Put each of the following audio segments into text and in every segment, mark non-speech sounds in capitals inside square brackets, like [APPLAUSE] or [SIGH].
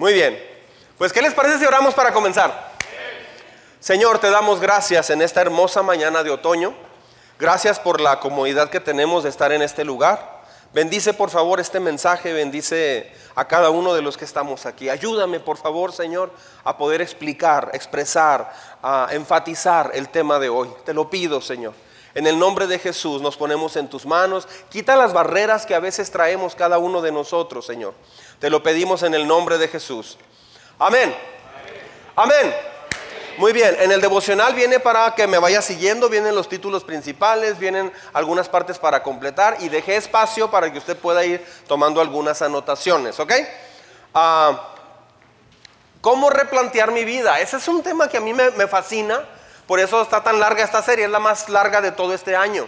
Muy bien. Pues, ¿qué les parece si oramos para comenzar? Señor, te damos gracias en esta hermosa mañana de otoño. Gracias por la comodidad que tenemos de estar en este lugar. Bendice por favor este mensaje, bendice a cada uno de los que estamos aquí. Ayúdame por favor, Señor, a poder explicar, expresar, enfatizar el tema de hoy. Te lo pido, Señor. En el nombre de Jesús nos ponemos en tus manos. Quita las barreras que a veces traemos cada uno de nosotros, Señor. Te lo pedimos en el nombre de Jesús. Amén. Amén. Muy bien, en el devocional viene para que me vaya siguiendo, vienen los títulos principales, vienen algunas partes para completar y dejé espacio para que usted pueda ir tomando algunas anotaciones, ¿ok? Ah, ¿Cómo replantear mi vida? Ese es un tema que a mí me, me fascina por eso está tan larga esta serie, es la más larga de todo este año.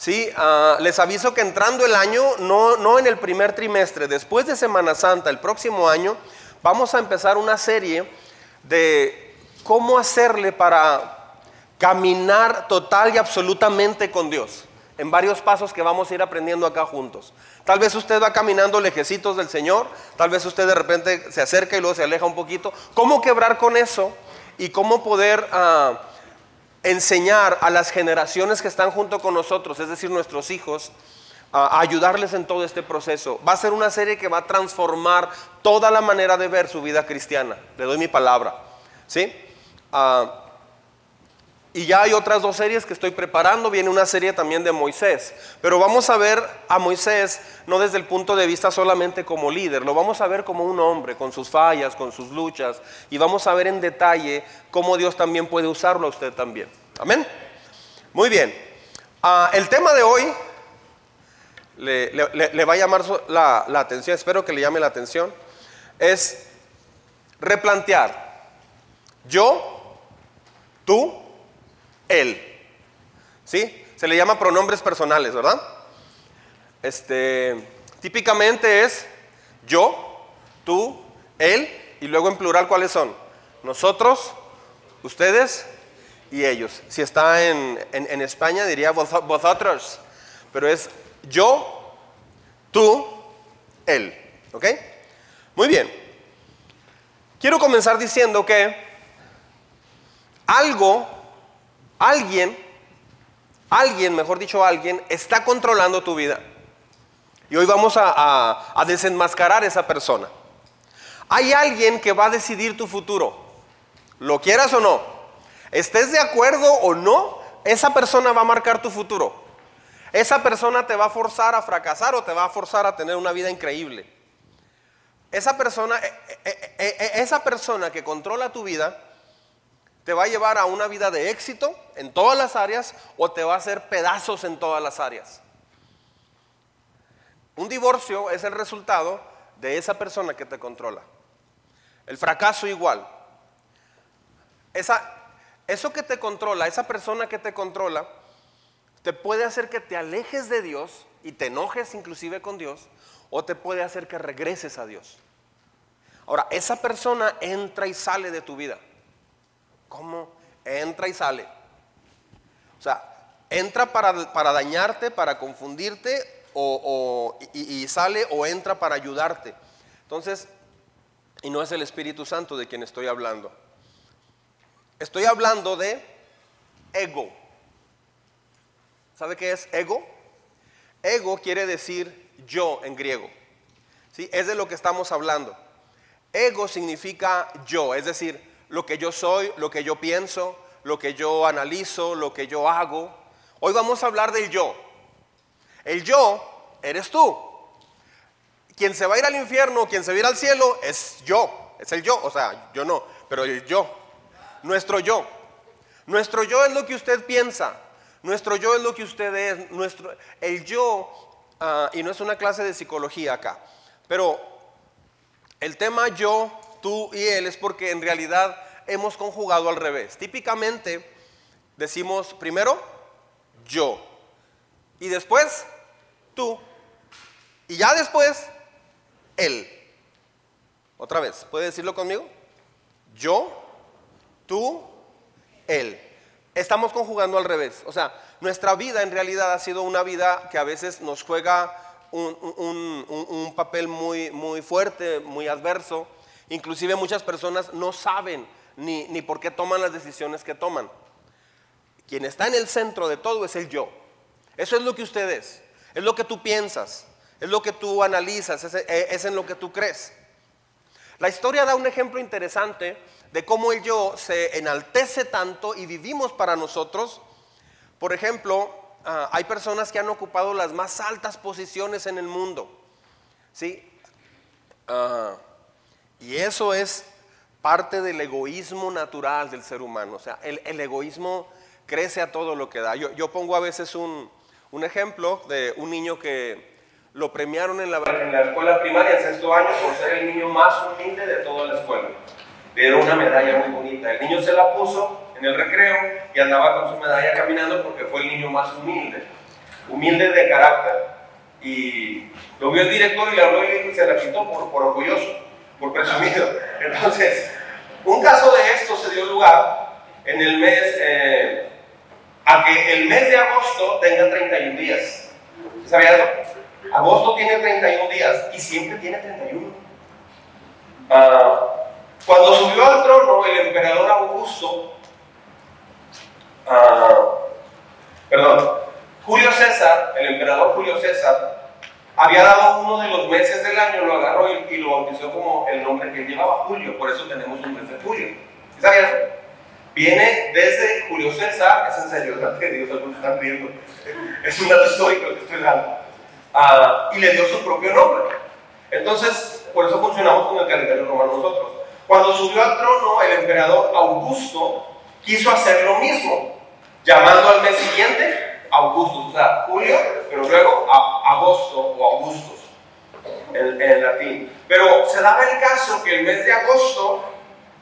¿Sí? Ah, les aviso que entrando el año, no, no en el primer trimestre, después de Semana Santa, el próximo año, vamos a empezar una serie de cómo hacerle para caminar total y absolutamente con Dios. En varios pasos que vamos a ir aprendiendo acá juntos. Tal vez usted va caminando lejecitos del Señor, tal vez usted de repente se acerca y luego se aleja un poquito. ¿Cómo quebrar con eso? Y cómo poder uh, enseñar a las generaciones que están junto con nosotros, es decir, nuestros hijos, a ayudarles en todo este proceso. Va a ser una serie que va a transformar toda la manera de ver su vida cristiana. Le doy mi palabra. ¿Sí? Ah, y ya hay otras dos series que estoy preparando. Viene una serie también de Moisés. Pero vamos a ver a Moisés no desde el punto de vista solamente como líder. Lo vamos a ver como un hombre, con sus fallas, con sus luchas. Y vamos a ver en detalle cómo Dios también puede usarlo a usted también. Amén. Muy bien. Ah, el tema de hoy le, va a llamar la, la atención. Espero que le llame la atención. Es replantear. Yo, tú, él. ¿Sí? Se le llama pronombres personales, ¿verdad? Este, típicamente es yo, tú, él, y luego en plural, ¿cuáles son? Nosotros, ustedes y ellos. Si está en, en España diría vosotros, pero es yo, tú, él. ¿Ok? Muy bien. Quiero comenzar diciendo que algo Alguien, alguien, mejor dicho alguien, está controlando tu vida. Y hoy vamos a, a, desenmascarar esa persona. Hay alguien que va a decidir tu futuro, lo quieras o no, estés de acuerdo o no, esa persona va a marcar tu futuro. Esa persona te va a forzar a fracasar o te va a forzar a tener una vida increíble. Esa persona, e, e, e, esa persona que controla tu vida te va a llevar a una vida de éxito en todas las áreas o te va a hacer pedazos en todas las áreas. Un divorcio es el resultado de esa persona que te controla. El fracaso igual. Esa, eso que te controla, esa persona que te controla, te puede hacer que te alejes de Dios y te enojes inclusive con Dios, o te puede hacer que regreses a Dios. Ahora, esa persona entra y sale de tu vida. ¿Cómo? Entra y sale. O sea, entra para, dañarte, para confundirte, o, y, sale o entra para ayudarte. Entonces, y no es el Espíritu Santo de quien estoy hablando. Estoy hablando de ego. ¿Sabe qué es ego? Ego quiere decir yo en griego. ¿Sí? Es de lo que estamos hablando. Ego significa yo, es decir, lo que yo soy, lo que yo pienso, lo que yo analizo, lo que yo hago. Hoy vamos a hablar del yo. El yo eres tú. Quien se va a ir al infierno, quien se va a ir al cielo, es yo. Es el yo, o sea, yo no, pero el yo. Nuestro yo. Nuestro yo es lo que usted piensa. Nuestro yo es lo que usted es. Nuestro, el yo, ah, y no es una clase de psicología acá, pero el tema yo tú y él es porque en realidad hemos conjugado al revés. Típicamente decimos primero yo y después tú y ya después él. Otra vez, ¿puede decirlo conmigo? Yo, tú, él. Estamos conjugando al revés. O sea, nuestra vida en realidad ha sido una vida que a veces nos juega un, un papel muy, muy fuerte, muy adverso Inclusive muchas personas no saben ni, ni por qué toman las decisiones que toman. Quien está en el centro de todo es el yo. Eso es lo que usted es. Es lo que tú piensas. Es lo que tú analizas. Es, es en lo que tú crees. La historia da un ejemplo interesante de cómo el yo se enaltece tanto y vivimos para nosotros. Por ejemplo, ah, hay personas que han ocupado las más altas posiciones en el mundo. ¿sí? Ah, y eso es parte del egoísmo natural del ser humano. O sea, el, egoísmo crece a todo lo que da. Yo, pongo a veces un, un ejemplo de un niño que lo premiaron en la, en la escuela primaria en sexto año por ser el niño más humilde de toda la escuela. Le dieron una medalla muy bonita. El niño se la puso en el recreo y andaba con su medalla caminando porque fue el niño más humilde, humilde de carácter. Y lo vio el director y le habló y se la quitó por, por orgulloso, por presumido. Entonces, un caso de esto se dio lugar en el mes, eh, a que el mes de agosto tenga 31 días. ¿Sabías eso? Agosto tiene 31 días y siempre tiene 31. Ah, cuando subió al trono el emperador Augusto, ah, perdón, Julio César, el emperador Julio César, había dado uno de los meses del año, lo agarró y, lo bautizó como el nombre que llevaba Julio, por eso tenemos un mes de Julio. ¿Sabías? Viene desde Julio César, es en serio, ¿verdad? Dios, algunos están riendo. [LAUGHS] Es un dato histórico que estoy dando. Ah, y le dio su propio nombre. Entonces, por eso funcionamos con el calendario romano nosotros. Cuando subió al trono, el emperador Augusto quiso hacer lo mismo, llamando al mes siguiente Augusto, o sea, Julio, pero luego agosto o Augustus en, latín. Pero se daba el caso que el mes de agosto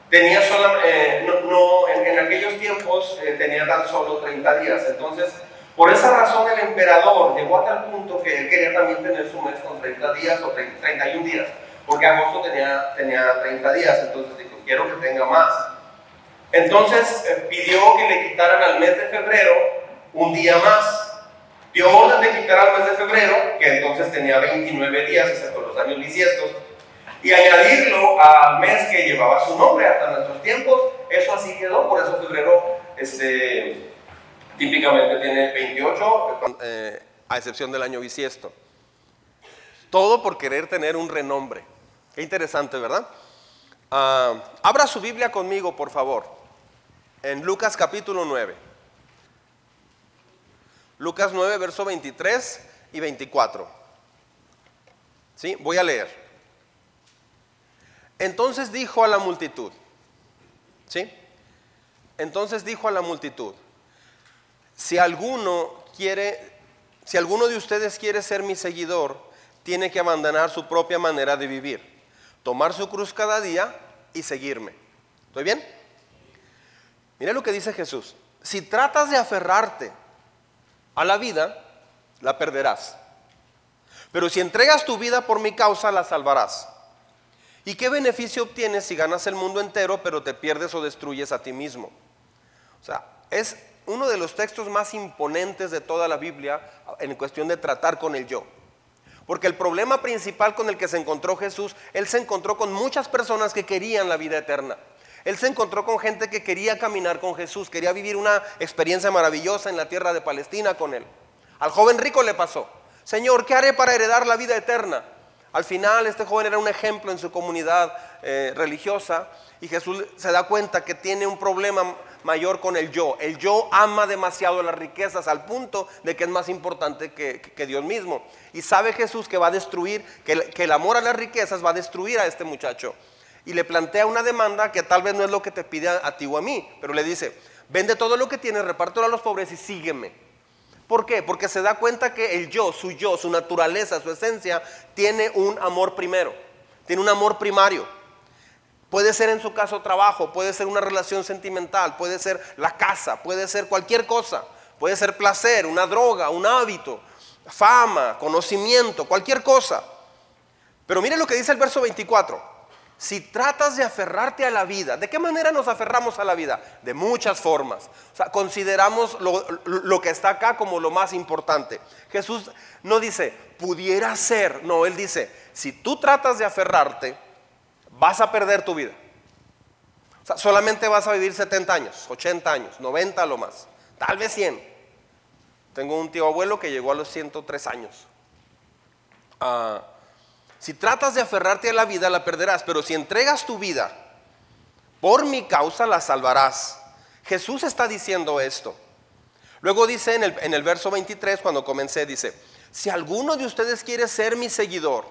tenía solo, eh, no, en, aquellos tiempos eh, tenía tan solo 30 días, entonces por esa razón el emperador llegó a tal punto que él quería también tener su mes con 30 días o 31 días, porque agosto tenía, tenía 30 días, entonces dijo, quiero que tenga más. Entonces eh, pidió que le quitaran al mes de febrero un día más. Dio orden de quitar al mes de febrero, que entonces tenía 29 días, excepto los años bisiestos, y añadirlo al mes que llevaba su nombre hasta nuestros tiempos. Eso así quedó, por eso febrero este, típicamente tiene 28, eh, a excepción del año bisiesto. Todo por querer tener un renombre. Qué interesante, ¿verdad? Ah, abra su Biblia conmigo, por favor, en Lucas capítulo 9. Lucas 9, verso 23 y 24. ¿Sí? Voy a leer. Entonces dijo a la multitud, ¿sí? Entonces dijo a la multitud, si alguno quiere, si alguno de ustedes quiere ser mi seguidor, tiene que abandonar su propia manera de vivir, tomar su cruz cada día y seguirme. ¿Estoy bien? Mira lo que dice Jesús. Si tratas de aferrarte a la vida, la perderás. Pero si entregas tu vida por mi causa, la salvarás. ¿Y qué beneficio obtienes si ganas el mundo entero, pero te pierdes o destruyes a ti mismo? O sea, es uno de los textos más imponentes de toda la Biblia en cuestión de tratar con el yo. Porque el problema principal con el que se encontró Jesús, Él se encontró con muchas personas que querían la vida eterna. Él se encontró con gente que quería caminar con Jesús, quería vivir una experiencia maravillosa en la tierra de Palestina con Él. Al joven rico le pasó, Señor, ¿qué haré para heredar la vida eterna? Al final este joven era un ejemplo en su comunidad eh, religiosa y Jesús se da cuenta que tiene un problema mayor con el yo. El yo ama demasiado las riquezas al punto de que es más importante que, Dios mismo. Y sabe Jesús que va a destruir, que el, amor a las riquezas va a destruir a este muchacho. Y le plantea una demanda que tal vez no es lo que te pide a, ti o a mí, pero le dice, vende todo lo que tienes, repártelo a los pobres y sígueme. ¿Por qué? Porque se da cuenta que el yo, su yo, su naturaleza, su esencia, tiene un amor primero, tiene un amor primario. Puede ser en su caso trabajo, puede ser una relación sentimental, puede ser la casa, puede ser cualquier cosa, puede ser placer, una droga, un hábito, fama, conocimiento, cualquier cosa. Pero mire lo que dice el verso 24. Si tratas de aferrarte a la vida, ¿de qué manera nos aferramos a la vida? De muchas formas. O sea, consideramos lo, lo, que está acá como lo más importante. Jesús no dice, pudiera ser, no, Él dice, si tú tratas de aferrarte, vas a perder tu vida. O sea, solamente vas a vivir 70 años, 80 años, 90 lo más, tal vez 100. Tengo un tío abuelo que llegó a los 103 años. Ah, si tratas de aferrarte a la vida, la perderás, pero si entregas tu vida por mi causa, la salvarás. Jesús está diciendo esto. Luego dice en el, en el verso 23, cuando comencé, dice, si alguno de ustedes quiere ser mi seguidor,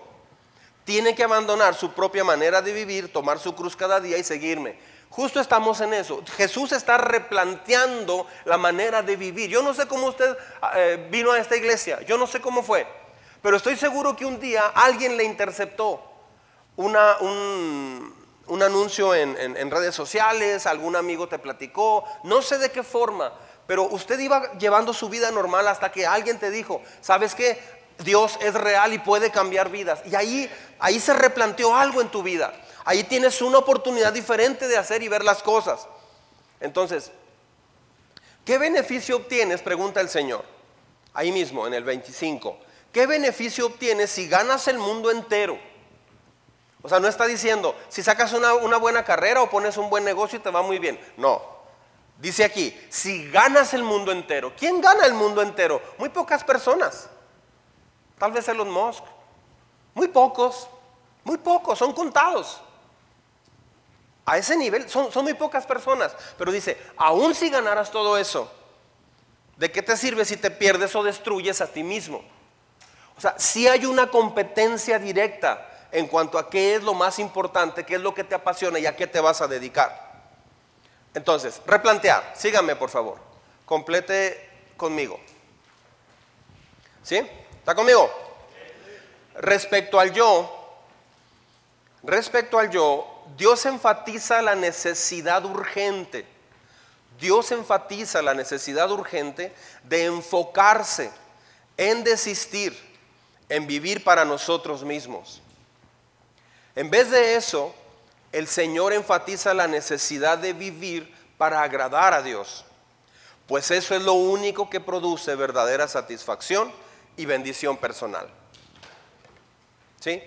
tiene que abandonar su propia manera de vivir, tomar su cruz cada día y seguirme. Justo estamos en eso. Jesús está replanteando la manera de vivir. Yo no sé cómo usted eh, vino a esta iglesia, yo no sé cómo fue, pero estoy seguro que un día alguien le interceptó una, un, anuncio en, en redes sociales, algún amigo te platicó, no sé de qué forma, pero usted iba llevando su vida normal hasta que alguien te dijo, ¿sabes qué? Dios es real y puede cambiar vidas. Y ahí, ahí se replanteó algo en tu vida. Ahí tienes una oportunidad diferente de hacer y ver las cosas. Entonces, ¿qué beneficio obtienes? Pregunta el Señor. Ahí mismo, en el 25. ¿Qué beneficio obtienes si ganas el mundo entero? O sea, no está diciendo, si sacas una, buena carrera o pones un buen negocio y te va muy bien. No. Dice aquí, si ganas el mundo entero. ¿Quién gana el mundo entero? Muy pocas personas. Tal vez Elon Musk. Muy pocos. Muy pocos, son contados. A ese nivel son, muy pocas personas. Pero dice, aún si ganaras todo eso, ¿de qué te sirve si te pierdes o destruyes a ti mismo? O sea, si hay una competencia directa en cuanto a qué es lo más importante, qué es lo que te apasiona y a qué te vas a dedicar. Entonces, replantear, síganme por favor, complete conmigo. ¿Sí? ¿Está conmigo? Respecto al yo, respecto al yo, Dios enfatiza la necesidad urgente. Dios enfatiza la necesidad urgente de enfocarse en desistir, en vivir para nosotros mismos. En vez de eso, el Señor enfatiza la necesidad de vivir para agradar a Dios, pues eso es lo único que produce verdadera satisfacción y bendición personal. ¿Sí?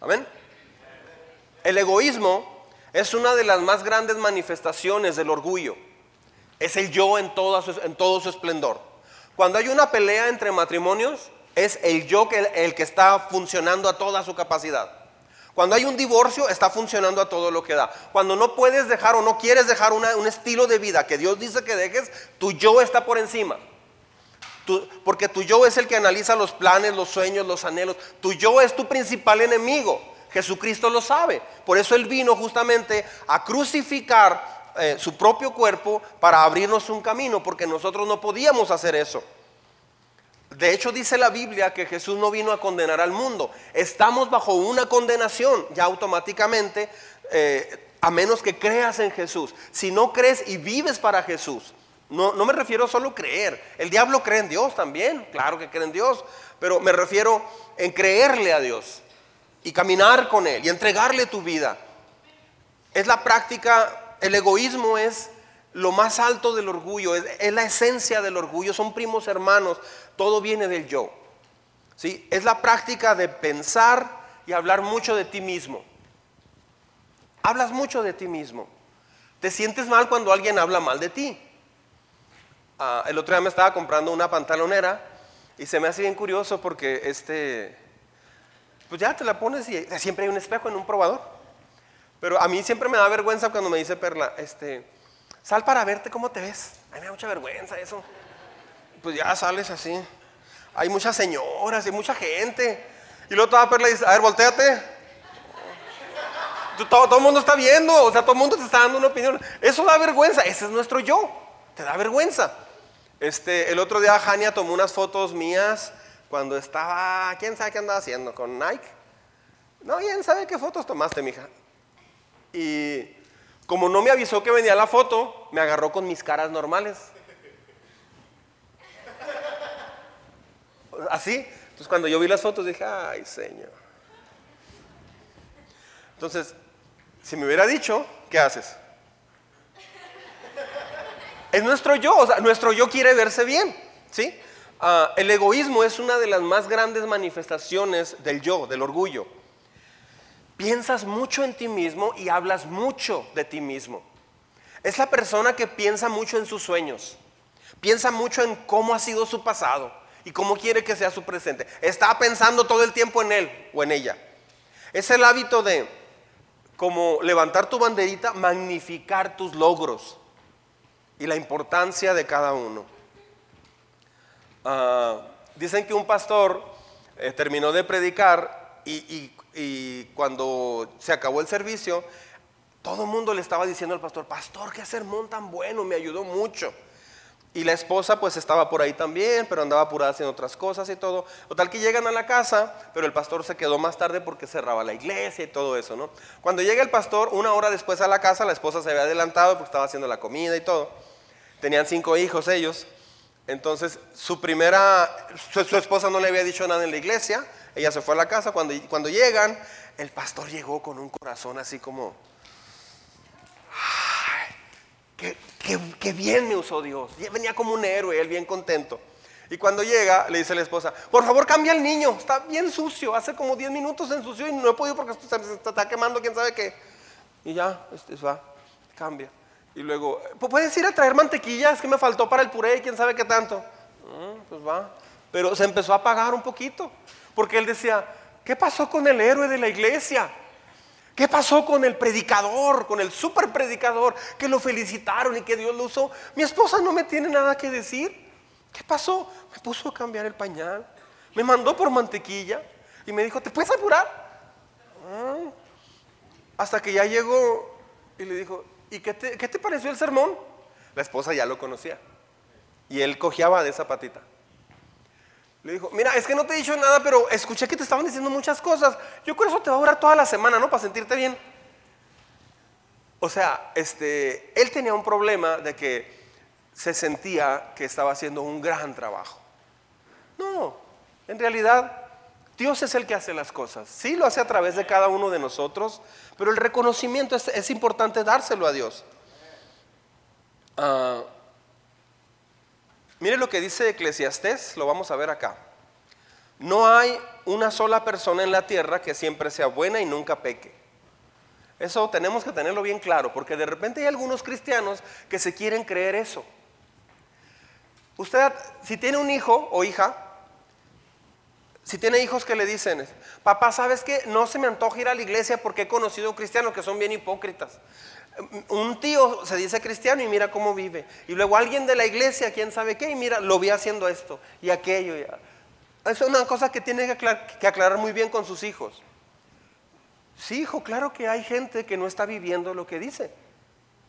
Amén. El egoísmo es una de las más grandes manifestaciones del orgullo. Es el yo en, en todo su esplendor. Cuando hay una pelea entre matrimonios, es el yo que, el que está funcionando a toda su capacidad. Cuando hay un divorcio, está funcionando a todo lo que da. Cuando no puedes dejar o no quieres dejar un estilo de vida que Dios dice que dejes, tu yo está por encima. porque tu yo es el que analiza los planes, los sueños, los anhelos. Tu yo es tu principal enemigo. Jesucristo lo sabe. Por eso Él vino justamente a crucificar eh, su propio cuerpo para abrirnos un camino, porque nosotros no podíamos hacer eso. De hecho dice la Biblia que Jesús no vino a condenar al mundo. Estamos bajo una condenación ya automáticamente, eh, a menos que creas en Jesús. Si no crees y vives para Jesús, no, no me refiero solo a creer. El diablo cree en Dios también, claro que cree en Dios, pero me refiero en creerle a Dios y caminar con Él y entregarle tu vida. Es la práctica, el egoísmo es lo más alto del orgullo, es, la esencia del orgullo, son primos hermanos, todo viene del yo. ¿sí? Es la práctica de pensar y hablar mucho de ti mismo. Hablas mucho de ti mismo. Te sientes mal cuando alguien habla mal de ti. Ah, el otro día me estaba comprando una pantalonera y se me hace bien curioso porque este, pues ya te la pones y siempre hay un espejo en un probador. Pero a mí siempre me da vergüenza cuando me dice Perla, este, sal para verte cómo te ves. A mí me da mucha vergüenza eso. Pues ya sales así. Hay muchas señoras y mucha gente. Y luego toda Perla dice, a ver, volteate. Todo, todo el mundo está viendo, o sea, todo el mundo te está dando una opinión. Eso da vergüenza, ese es nuestro yo. Te da vergüenza. Este, el otro día Jania tomó unas fotos mías cuando estaba, ¿quién sabe qué andaba haciendo? ¿Con Nike? No, ¿quién sabe qué fotos tomaste, mija? Y como no me avisó que venía la foto, me agarró con mis caras normales. Así. Entonces cuando yo vi las fotos dije, ay, Señor. Entonces, si me hubiera dicho, ¿qué haces? Es nuestro yo, o sea, nuestro yo quiere verse bien, ¿sí? Ah, el egoísmo es una de las más grandes manifestaciones del yo, del orgullo. Piensas mucho en ti mismo y hablas mucho de ti mismo. Es la persona que piensa mucho en sus sueños, piensa mucho en cómo ha sido su pasado y cómo quiere que sea su presente. Está pensando todo el tiempo en él o en ella. Es el hábito de, como levantar tu banderita, magnificar tus logros y la importancia de cada uno. Ah, dicen que un pastor eh, terminó de predicar y, cuando se acabó el servicio, todo el mundo le estaba diciendo al pastor, pastor, qué sermón tan bueno, me ayudó mucho. Y la esposa pues estaba por ahí también, pero andaba apurada haciendo otras cosas y todo. O tal que llegan a la casa, pero el pastor se quedó más tarde porque cerraba la iglesia y todo eso, ¿no? Cuando llega el pastor, una hora después a la casa, la esposa se había adelantado porque estaba haciendo la comida y todo. Tenían cinco hijos ellos. Entonces, su primera, su, esposa no le había dicho nada en la iglesia, ella se fue a la casa, cuando, cuando llegan, el pastor llegó con un corazón así como, qué, bien me usó Dios, venía como un héroe, él bien contento. Y cuando llega, le dice a la esposa, por favor cambia al niño, está bien sucio, hace como 10 minutos se ensució y no he podido porque se está quemando, quién sabe qué. Y ya, este, va, cambia. Y luego, ¿puedes ir a traer mantequilla? Es que me faltó para el puré quién sabe qué tanto. Ah, pues va. Pero se empezó a apagar un poquito. Porque él decía, ¿qué pasó con el héroe de la iglesia? ¿Qué pasó con el predicador, con el super predicador que lo felicitaron y que Dios lo usó? Mi esposa no me tiene nada que decir. ¿Qué pasó? Me puso a cambiar el pañal. Me mandó por mantequilla y me dijo, ¿te puedes apurar? Ah. Hasta que ya llegó y le dijo, ¿y qué te, pareció el sermón? La esposa ya lo conocía. Y él cojeaba de esa patita. Le dijo, mira, es que no te he dicho nada, pero escuché que te estaban diciendo muchas cosas. Yo creo que eso te va a durar toda la semana, ¿no? Para sentirte bien. O sea, este, él tenía un problema de que se sentía que estaba haciendo un gran trabajo. No, en realidad Dios es el que hace las cosas. Sí, lo hace a través de cada uno de nosotros, pero el reconocimiento es, importante dárselo a Dios. Ah, mire lo que dice Eclesiastés, lo vamos a ver acá. No hay una sola persona en la tierra que siempre sea buena y nunca peque. Eso tenemos que tenerlo bien claro, porque de repente hay algunos cristianos que se quieren creer eso. Usted, si tiene un hijo o hija, si tiene hijos que le dicen, papá, ¿sabes qué? No se me antoja ir a la iglesia porque he conocido cristianos que son bien hipócritas. Un tío se dice cristiano y mira cómo vive. Y luego alguien de la iglesia, quién sabe qué, y mira, lo vi haciendo esto y aquello. Es una cosa que tiene que aclarar, muy bien con sus hijos. Sí, hijo, claro que hay gente que no está viviendo lo que dice.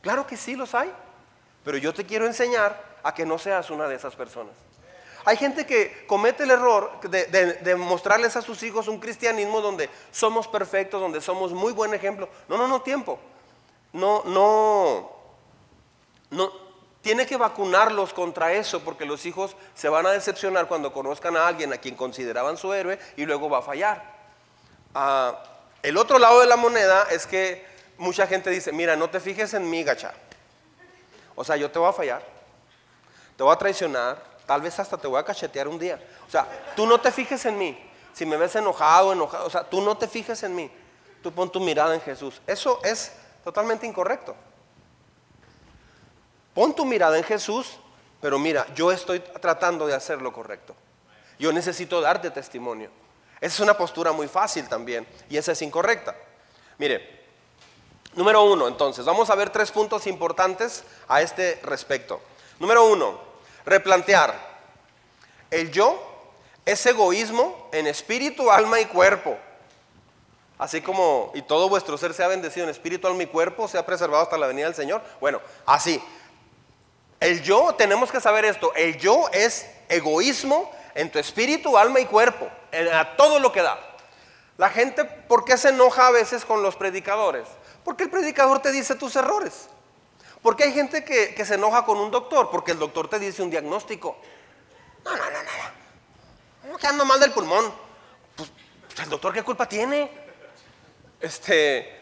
Claro que sí los hay. Pero yo te quiero enseñar a que no seas una de esas personas. Hay gente que comete el error de, mostrarles a sus hijos un cristianismo donde somos perfectos, donde somos muy buen ejemplo. No, no, no, tiempo. No, no, no. Tiene que vacunarlos contra eso porque los hijos se van a decepcionar cuando conozcan a alguien a quien consideraban su héroe y luego va a fallar. Ah, el otro lado de la moneda es que mucha gente dice, mira, no te fijes en mí, gacha. O sea, yo te voy a fallar, te voy a traicionar, Tal vez hasta te voy a cachetear un día. O sea, tú no te fijes en mí. Si me ves enojado, enojado, o sea, tú no te fijes en mí. Tú pon tu mirada en Jesús. Eso es totalmente incorrecto. Pon tu mirada en Jesús, pero mira, yo estoy tratando de hacer lo correcto. Yo necesito darte testimonio. Esa es una postura muy fácil también y esa es incorrecta. Mire, número uno, entonces, vamos a ver tres puntos importantes a este respecto. Número uno, replantear. El yo es egoísmo en espíritu, alma y cuerpo. Así como, y todo vuestro ser sea bendecido en espíritu, alma y cuerpo, sea preservado hasta la venida del Señor. Bueno, así. El yo, tenemos que saber esto, el yo es egoísmo en tu espíritu, alma y cuerpo, a todo lo que da. La gente, ¿por qué se enoja a veces con los predicadores? Porque el predicador te dice tus errores. Porque hay gente que, se enoja con un doctor porque el doctor te dice un diagnóstico. No, no, no, no. que ando mal del pulmón. Pues, pues, el doctor qué culpa tiene. Este,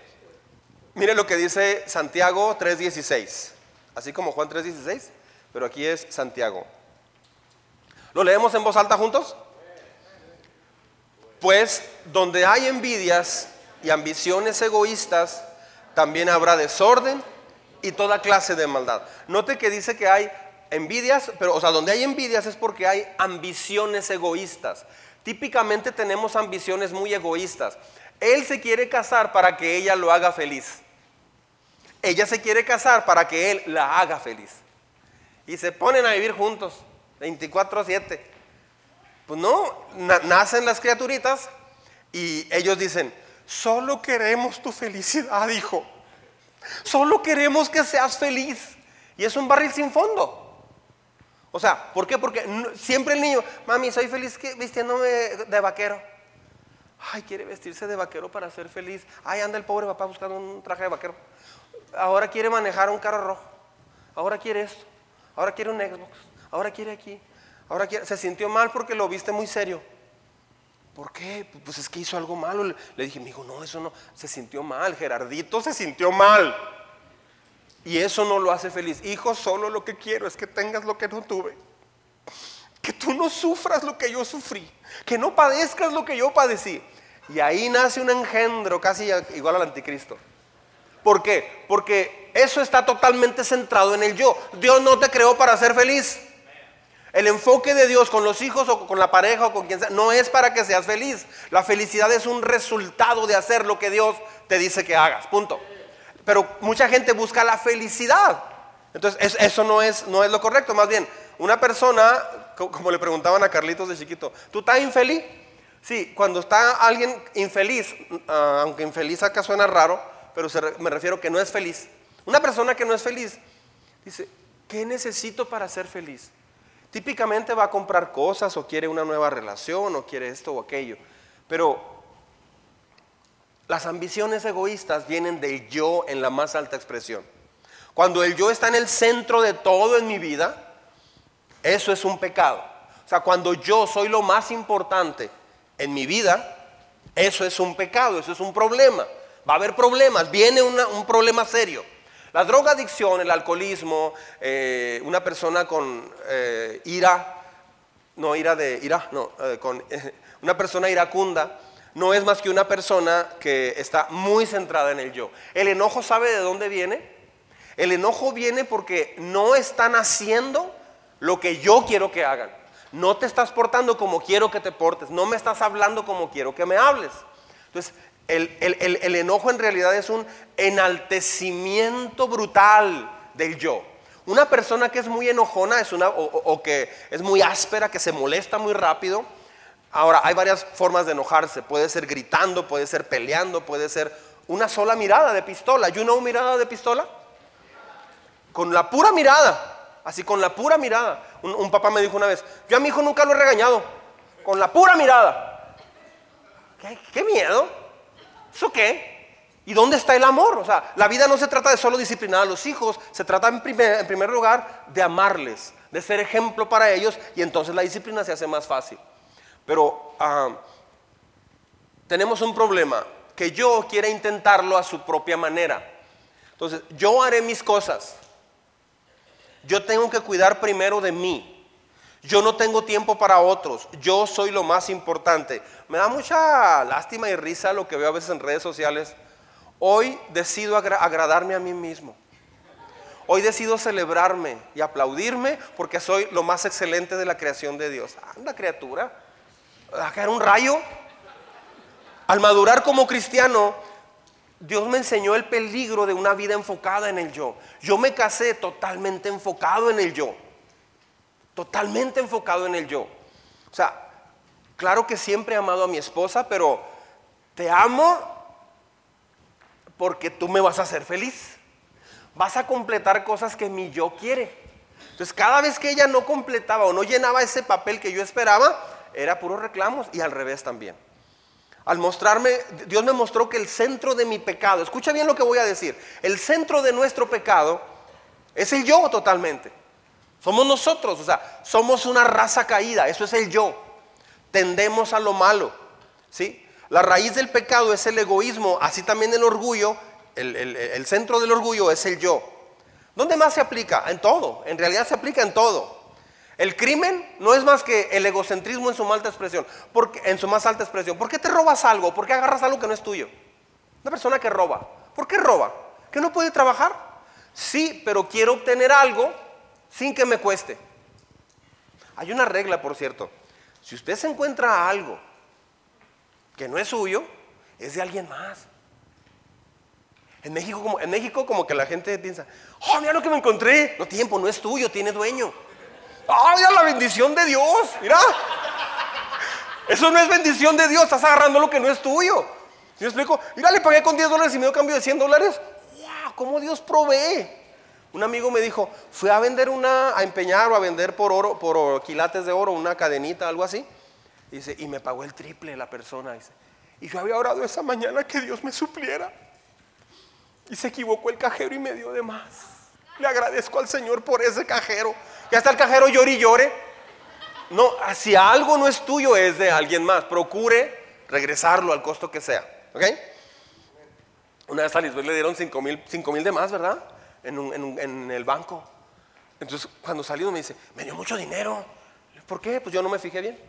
mire lo que dice Santiago 3:16. Así como Juan 3:16, pero aquí es Santiago. ¿Lo leemos en voz alta juntos? Pues donde hay envidias y ambiciones egoístas, también habrá desorden y toda clase de maldad. Note que dice que hay envidias, pero o sea, donde hay envidias es porque hay ambiciones egoístas. Típicamente tenemos ambiciones muy egoístas. Él se quiere casar para que ella lo haga feliz. Ella se quiere casar para que él la haga feliz. Y se ponen a vivir juntos, 24/7. Pues no, nacen las criaturitas y ellos dicen, solo queremos tu felicidad, hijo. Solo queremos que seas feliz. Y es un barril sin fondo. O sea, ¿por qué? Porque siempre el niño, mami, soy feliz vistiéndome de vaquero. Ay, quiere vestirse de vaquero para ser feliz. Ay, anda el pobre papá buscando un traje de vaquero. Ahora quiere manejar un carro rojo. Ahora quiere esto. Ahora quiere un Xbox. Ahora quiere aquí. Ahora quiere. Se sintió mal porque lo viste muy serio. ¿Por qué? Pues es que hizo algo malo. Le dije, me dijo, no, eso no. Se sintió mal. Gerardito se sintió mal. Y eso no lo hace feliz. Hijo, solo lo que quiero es que tengas lo que no tuve. Que tú no sufras lo que yo sufrí. Que no padezcas lo que yo padecí. Y ahí nace un engendro casi igual al anticristo. ¿Por qué? Porque eso está totalmente centrado en el yo. Dios no te creó para ser feliz. El enfoque de Dios con los hijos o con la pareja o con quien sea no es para que seas feliz. La felicidad es un resultado de hacer lo que Dios te dice que hagas. Punto pero mucha gente busca la felicidad. Entonces, eso no es, no es lo correcto. Más bien, una persona, como le preguntaban a Carlitos de chiquito, ¿tú estás infeliz? Sí, cuando está alguien infeliz, ah, aunque infeliz acá suena raro, pero me refiero que no es feliz. Una persona que no es feliz dice, ¿qué necesito para ser feliz? Típicamente va a comprar cosas o quiere una nueva relación o quiere esto o aquello. Pero las ambiciones egoístas vienen del yo en la más alta expresión. Cuando el yo está en el centro de todo en mi vida, eso es un pecado. O sea, cuando yo soy lo más importante en mi vida, eso es un pecado, eso es un problema. Va a haber problemas, viene un problema serio. La drogadicción, el alcoholismo, eh, una persona con eh, ira, no ira de ira, no, eh, con [LAUGHS] una persona iracunda, no es más que una persona que está muy centrada en el yo. El enojo sabe de dónde viene. El enojo viene porque no están haciendo lo que yo quiero que hagan. No te estás portando como quiero que te portes. No me estás hablando como quiero que me hables. Entonces, el, enojo en realidad es un enaltecimiento brutal del yo. Una persona que es muy enojona es una, o que es muy áspera, que se molesta muy rápido, Ahora, hay varias formas de enojarse. Puede ser gritando, puede ser peleando, puede ser una sola mirada de pistola. ¿You know mirada de pistola? Con la pura mirada, así con la pura mirada. Un, papá me dijo una vez, yo a mi hijo nunca lo he regañado, con la pura mirada. ¿Qué, miedo? ¿Eso qué? ¿Y dónde está el amor? O sea, la vida no se trata de solo disciplinar a los hijos, se trata en primer, lugar de amarles, de ser ejemplo para ellos y entonces la disciplina se hace más fácil. Pero ah, tenemos un problema, que yo quiera intentarlo a su propia manera. Entonces, yo haré mis cosas. Yo tengo que cuidar primero de mí. Yo no tengo tiempo para otros. Yo soy lo más importante. Me da mucha lástima y risa lo que veo a veces en redes sociales. Hoy decido agradarme a mí mismo. Hoy decido celebrarme y aplaudirme porque soy lo más excelente de la creación de Dios. Anda, criatura a caer un rayo. Al madurar como cristiano, Dios me enseñó el peligro de una vida enfocada en el yo. Yo me casé totalmente enfocado en el yo. Totalmente enfocado en el yo. O sea, claro que siempre he amado a mi esposa, pero te amo porque tú me vas a hacer feliz. Vas a completar cosas que mi yo quiere. Entonces, cada vez que ella no completaba o no llenaba ese papel que yo esperaba, era puros reclamos y al revés también. Al mostrarme, Dios me mostró que el centro de mi pecado, escucha bien lo que voy a decir, el centro de nuestro pecado es el yo totalmente. Somos nosotros, o sea, somos una raza caída, eso es el yo. Tendemos a lo malo, ¿sí? La raíz del pecado es el egoísmo, así también el orgullo, el, el centro del orgullo es el yo. ¿Dónde más se aplica? En todo, en realidad se aplica en todo. El crimen no es más que el egocentrismo en su alta expresión. Porque, en su más alta expresión. ¿Por qué te robas algo? ¿Por qué agarras algo que no es tuyo? Una persona que roba. ¿Por qué roba? ¿Que no puede trabajar? Sí, pero quiero obtener algo sin que me cueste. Hay una regla, por cierto. Si usted se encuentra algo que no es suyo, es de alguien más. En México, como, en México como que la gente piensa, oh, mira lo que me encontré. No, tiempo, no es tuyo, tiene dueño. ¡Ah, mira la bendición de Dios! Mira. Eso no es bendición de Dios, estás agarrando lo que no es tuyo. ¿Sí me explico? Mira, le pagué con 10 dólares y me dio cambio de 100 dólares. ¡Wow! ¿Cómo Dios provee? Un amigo me dijo, fui a vender una, a empeñar o a vender por oro, por quilates de oro, una cadenita, algo así. Dice, y me pagó el triple la persona. Dice, y yo había orado esa mañana que Dios me supliera. Y se equivocó el cajero y me dio de más. Le agradezco al Señor por ese cajero. Ya está el cajero llore y llore. No, si algo no es tuyo, es de alguien más. Procure regresarlo al costo que sea. ¿Ok? Una vez a Lisbeth le dieron 5 mil, mil de más, ¿verdad? En, el banco. Entonces, cuando salió me dice, me dio mucho dinero. ¿Por qué? Pues yo no me fijé bien.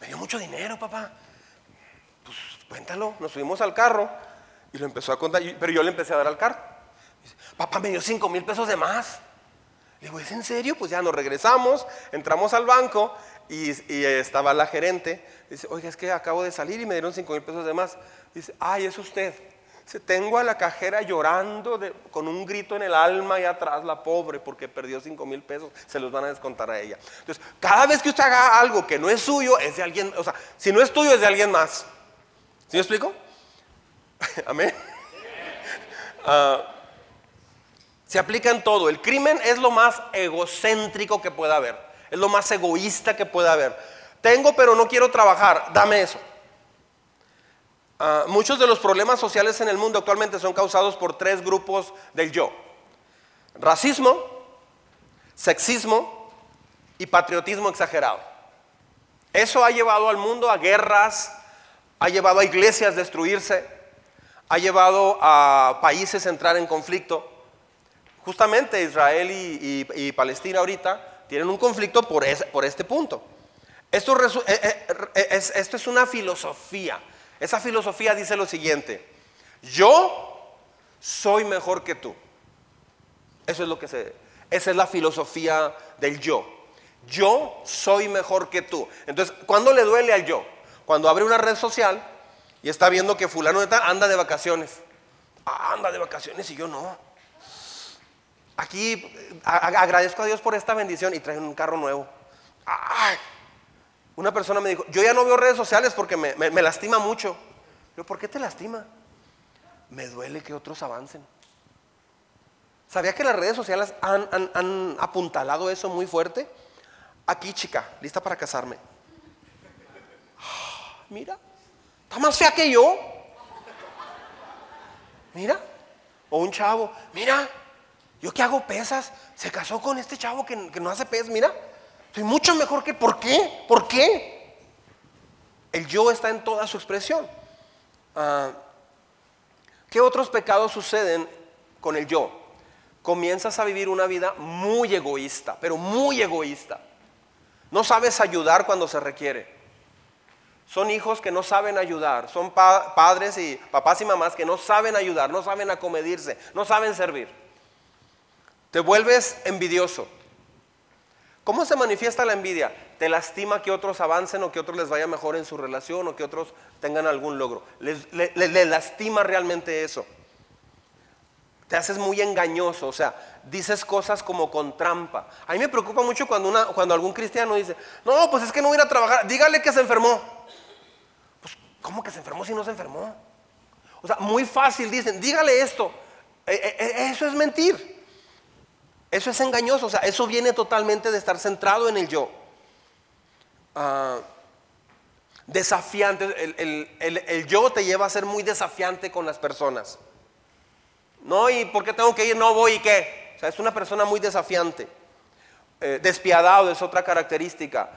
Me dio mucho dinero, papá. Pues cuéntalo. Nos subimos al carro y lo empezó a contar. Pero yo le empecé a dar al carro. Dice, papá, me dio 5 mil pesos de más. Le digo, ¿es en serio? Pues ya nos regresamos, entramos al banco y, estaba la gerente. Dice, oiga, es que acabo de salir y me dieron 5 mil pesos de más. Dice, ay, es usted. Tengo a la cajera llorando con un grito en el alma y atrás, la pobre, porque perdió 5 mil pesos. Se los van a descontar a ella. Entonces, cada vez que usted haga algo que no es suyo, es de alguien, o sea, si no es tuyo, es de alguien más. ¿Sí me explico? [LAUGHS] Amén. Uh, se aplica en todo. El crimen es lo más egocéntrico que pueda haber. Es lo más egoísta que pueda haber. Tengo pero no quiero trabajar. Dame eso. Ah, muchos de los problemas sociales en el mundo actualmente son causados por tres grupos del yo. Racismo, sexismo y patriotismo exagerado. Eso ha llevado al mundo a guerras, ha llevado a iglesias a destruirse, ha llevado a países a entrar en conflicto. Justamente Israel y, Palestina ahorita tienen un conflicto por, este punto. Eh, eh, eh, es, esto es una filosofía. Esa filosofía dice lo siguiente, yo soy mejor que tú. Eso es lo que se... Esa es la filosofía del yo. Yo soy mejor que tú. Entonces, ¿cuándo le duele al yo? Cuando abre una red social y está viendo que fulano de anda de vacaciones. Ah, anda de vacaciones y yo no. Aquí agradezco a Dios por esta bendición y traen un carro nuevo. Una persona me dijo, yo ya no veo redes sociales porque me, lastima mucho. Yo, ¿por qué te lastima? Me duele que otros avancen. ¿Sabía que las redes sociales han, han apuntalado eso muy fuerte? Aquí, chica, lista para casarme. Mira, está más fea que yo. Mira, o un chavo, mira, yo que hago pesas, se casó con este chavo que, no hace pesas, mira, soy mucho mejor que, ¿por qué? ¿Por qué? El yo está en toda su expresión. Ah, ¿Qué otros pecados suceden con el yo? Comienzas a vivir una vida muy egoísta, pero muy egoísta. No sabes ayudar cuando se requiere. Son hijos que no saben ayudar, son padres y papás y mamás que no saben ayudar, no saben acomedirse, no saben servir. Te vuelves envidioso. ¿Cómo se manifiesta la envidia? Te lastima que otros avancen o que otros les vaya mejor en su relación o que otros tengan algún logro. Le, lastima realmente eso. Te haces muy engañoso, o sea, dices cosas como con trampa. A mí me preocupa mucho cuando, una, cuando algún cristiano dice, no, pues es que no voy a ir a trabajar, dígale que se enfermó. Pues, ¿cómo que se enfermó si no se enfermó? O sea, muy fácil dicen, dígale esto. E, e, e, eso es mentir. Eso es engañoso, o sea, eso viene totalmente de estar centrado en el yo. Ah, desafiante, el, yo te lleva a ser muy desafiante con las personas. No, ¿y por qué tengo que ir? No voy, ¿y qué? O sea, es una persona muy desafiante. Eh, despiadado es otra característica.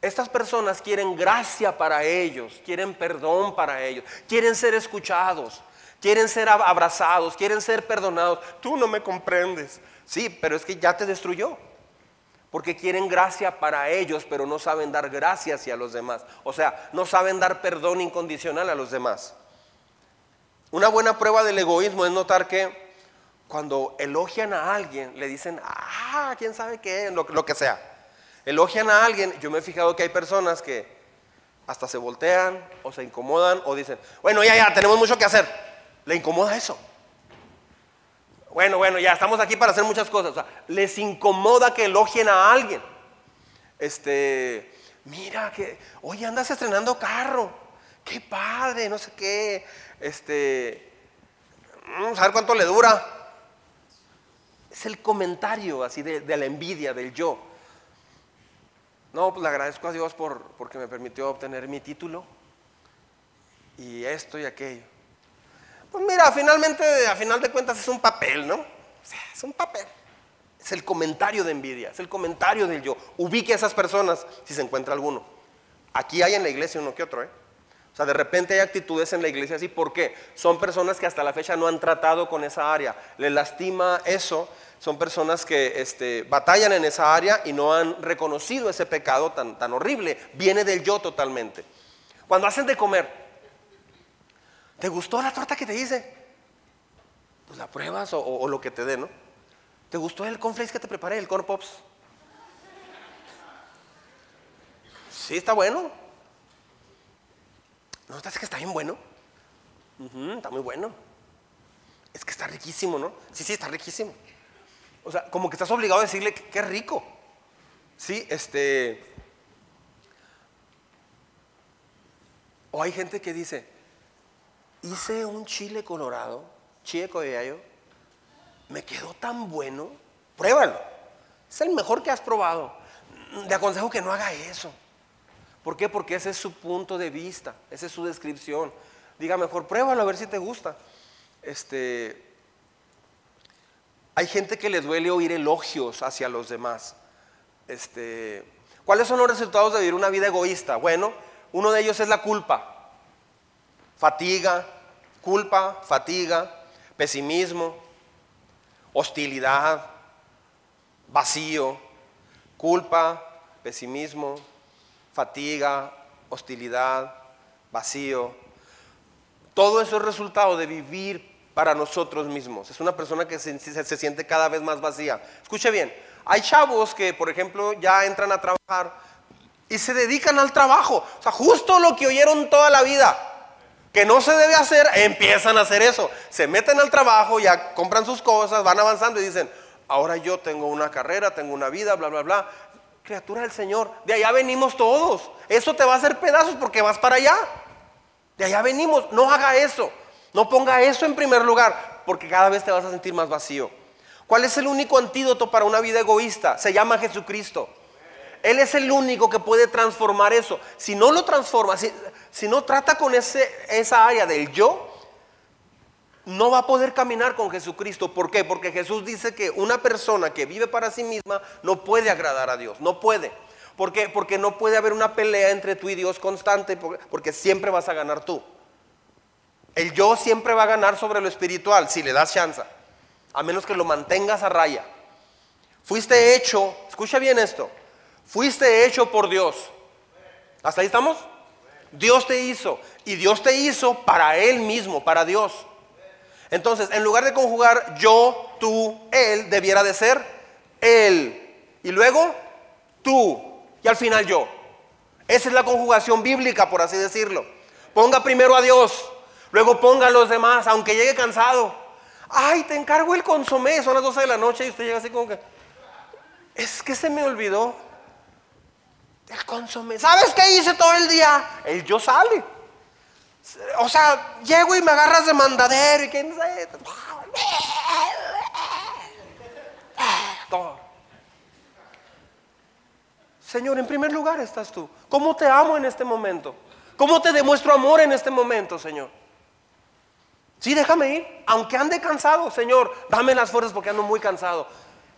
Estas personas quieren gracia para ellos, quieren perdón para ellos, quieren ser escuchados quieren ser abrazados, quieren ser perdonados. Tú no me comprendes. Sí, pero es que ya te destruyó. Porque quieren gracia para ellos, pero no saben dar gracia hacia los demás. O sea, no saben dar perdón incondicional a los demás. Una buena prueba del egoísmo es notar que cuando elogian a alguien, le dicen, ah, quién sabe qué, lo, lo que sea. Elogian a alguien, yo me he fijado que hay personas que hasta se voltean o se incomodan o dicen, bueno, ya, ya, tenemos mucho que hacer. Le incomoda eso. Bueno, bueno, ya estamos aquí para hacer muchas cosas. Les incomoda que elogien a alguien. Este, mira que, oye, andas estrenando carro. Qué padre, no sé qué. Este, vamos a ver cuánto le dura. Es el comentario así de, de la envidia, del yo. No, pues le agradezco a Dios por, porque me permitió obtener mi título. Y esto y aquello. Pues mira, finalmente, a final de cuentas es un papel, ¿no? Es un papel. Es el comentario de envidia, es el comentario del yo. Ubique a esas personas si se encuentra alguno. Aquí hay en la iglesia uno que otro, ¿eh? O sea, de repente hay actitudes en la iglesia así. ¿Por qué? Son personas que hasta la fecha no han tratado con esa área. Les lastima eso. Son personas que este, batallan en esa área y no han reconocido ese pecado tan, tan horrible. Viene del yo totalmente. Cuando hacen de comer, ¿Te gustó la torta que te hice? Pues la pruebas o, lo que te dé, ¿no? ¿Te gustó el cornflakes que te preparé, el corn pops? Sí, está bueno. ¿No estás que está bien bueno? está muy bueno. Es que está riquísimo, ¿no? Sí, sí, está riquísimo. O sea, como que estás obligado a decirle que, es rico. Sí, este. O hay gente que dice, hice un chile colorado, chile collayo, me quedó tan bueno, pruébalo. Es el mejor que has probado. Te aconsejo que no haga eso. ¿Por qué? Porque ese es su punto de vista, esa es su descripción. Diga mejor, pruébalo a ver si te gusta. Este, hay gente que le duele oír elogios hacia los demás. Este, ¿Cuáles son los resultados de vivir una vida egoísta? Bueno, uno de ellos es la culpa fatiga, culpa, fatiga, pesimismo, hostilidad, vacío, culpa, pesimismo, fatiga, hostilidad, vacío. Todo eso es resultado de vivir para nosotros mismos. Es una persona que se, se, siente cada vez más vacía. Escuche bien, hay chavos que, por ejemplo, ya entran a trabajar y se dedican al trabajo. O sea, justo lo que oyeron toda la vida que no se debe hacer, empiezan a hacer eso. Se meten al trabajo, ya compran sus cosas, van avanzando y dicen, ahora yo tengo una carrera, tengo una vida, bla, bla, bla. Criatura del Señor, de allá venimos todos. Eso te va a hacer pedazos porque vas para allá. De allá venimos. No haga eso. No ponga eso en primer lugar porque cada vez te vas a sentir más vacío. ¿Cuál es el único antídoto para una vida egoísta? Se llama Jesucristo. Él es el único que puede transformar eso. Si no lo transforma, si, no trata con ese, esa área del yo, no va a poder caminar con Jesucristo. ¿Por qué? Porque Jesús dice que una persona que vive para sí misma no puede agradar a Dios, no puede. ¿Por qué? Porque no puede haber una pelea entre tú y Dios constante, porque siempre vas a ganar tú. El yo siempre va a ganar sobre lo espiritual si le das chance, a menos que lo mantengas a raya. Fuiste hecho, escucha bien esto, Fuiste hecho por Dios. ¿Hasta ahí estamos? Dios te hizo. Y Dios te hizo para Él mismo, para Dios. Entonces, en lugar de conjugar yo, tú, Él, debiera de ser Él. Y luego, tú. Y al final yo. Esa es la conjugación bíblica, por así decirlo. Ponga primero a Dios. Luego ponga a los demás, aunque llegue cansado. Ay, te encargo el consomé. Son las 12 de la noche y usted llega así como que... Es que se me olvidó. El consomé. ¿Sabes qué hice todo el día? El yo sale. O sea, llego y me agarras de mandadero y quién sabe. Todo. Señor, en primer lugar estás tú. ¿Cómo te amo en este momento? ¿Cómo te demuestro amor en este momento, Señor? Sí, déjame ir, aunque ande cansado, Señor, dame las fuerzas porque ando muy cansado.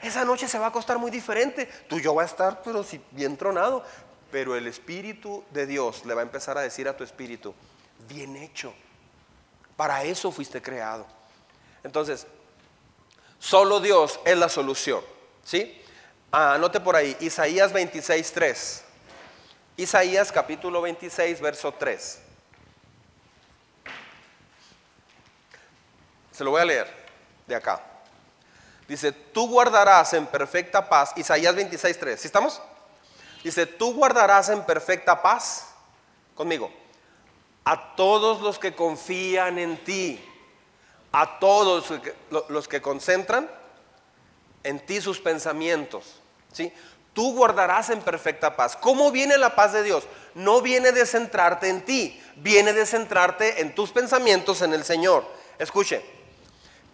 Esa noche se va a acostar muy diferente. Tú yo va a estar, pero si bien tronado. Pero el Espíritu de Dios le va a empezar a decir a tu espíritu, bien hecho. Para eso fuiste creado. Entonces, solo Dios es la solución. ¿Sí? Ah, anote por ahí, Isaías 26, 3. Isaías capítulo 26, verso 3. Se lo voy a leer de acá. Dice, tú guardarás en perfecta paz, Isaías 26.3, ¿sí estamos? Dice, tú guardarás en perfecta paz, conmigo, a todos los que confían en ti, a todos los que concentran en ti sus pensamientos, ¿sí? Tú guardarás en perfecta paz. ¿Cómo viene la paz de Dios? No viene de centrarte en ti, viene de centrarte en tus pensamientos en el Señor. Escuche,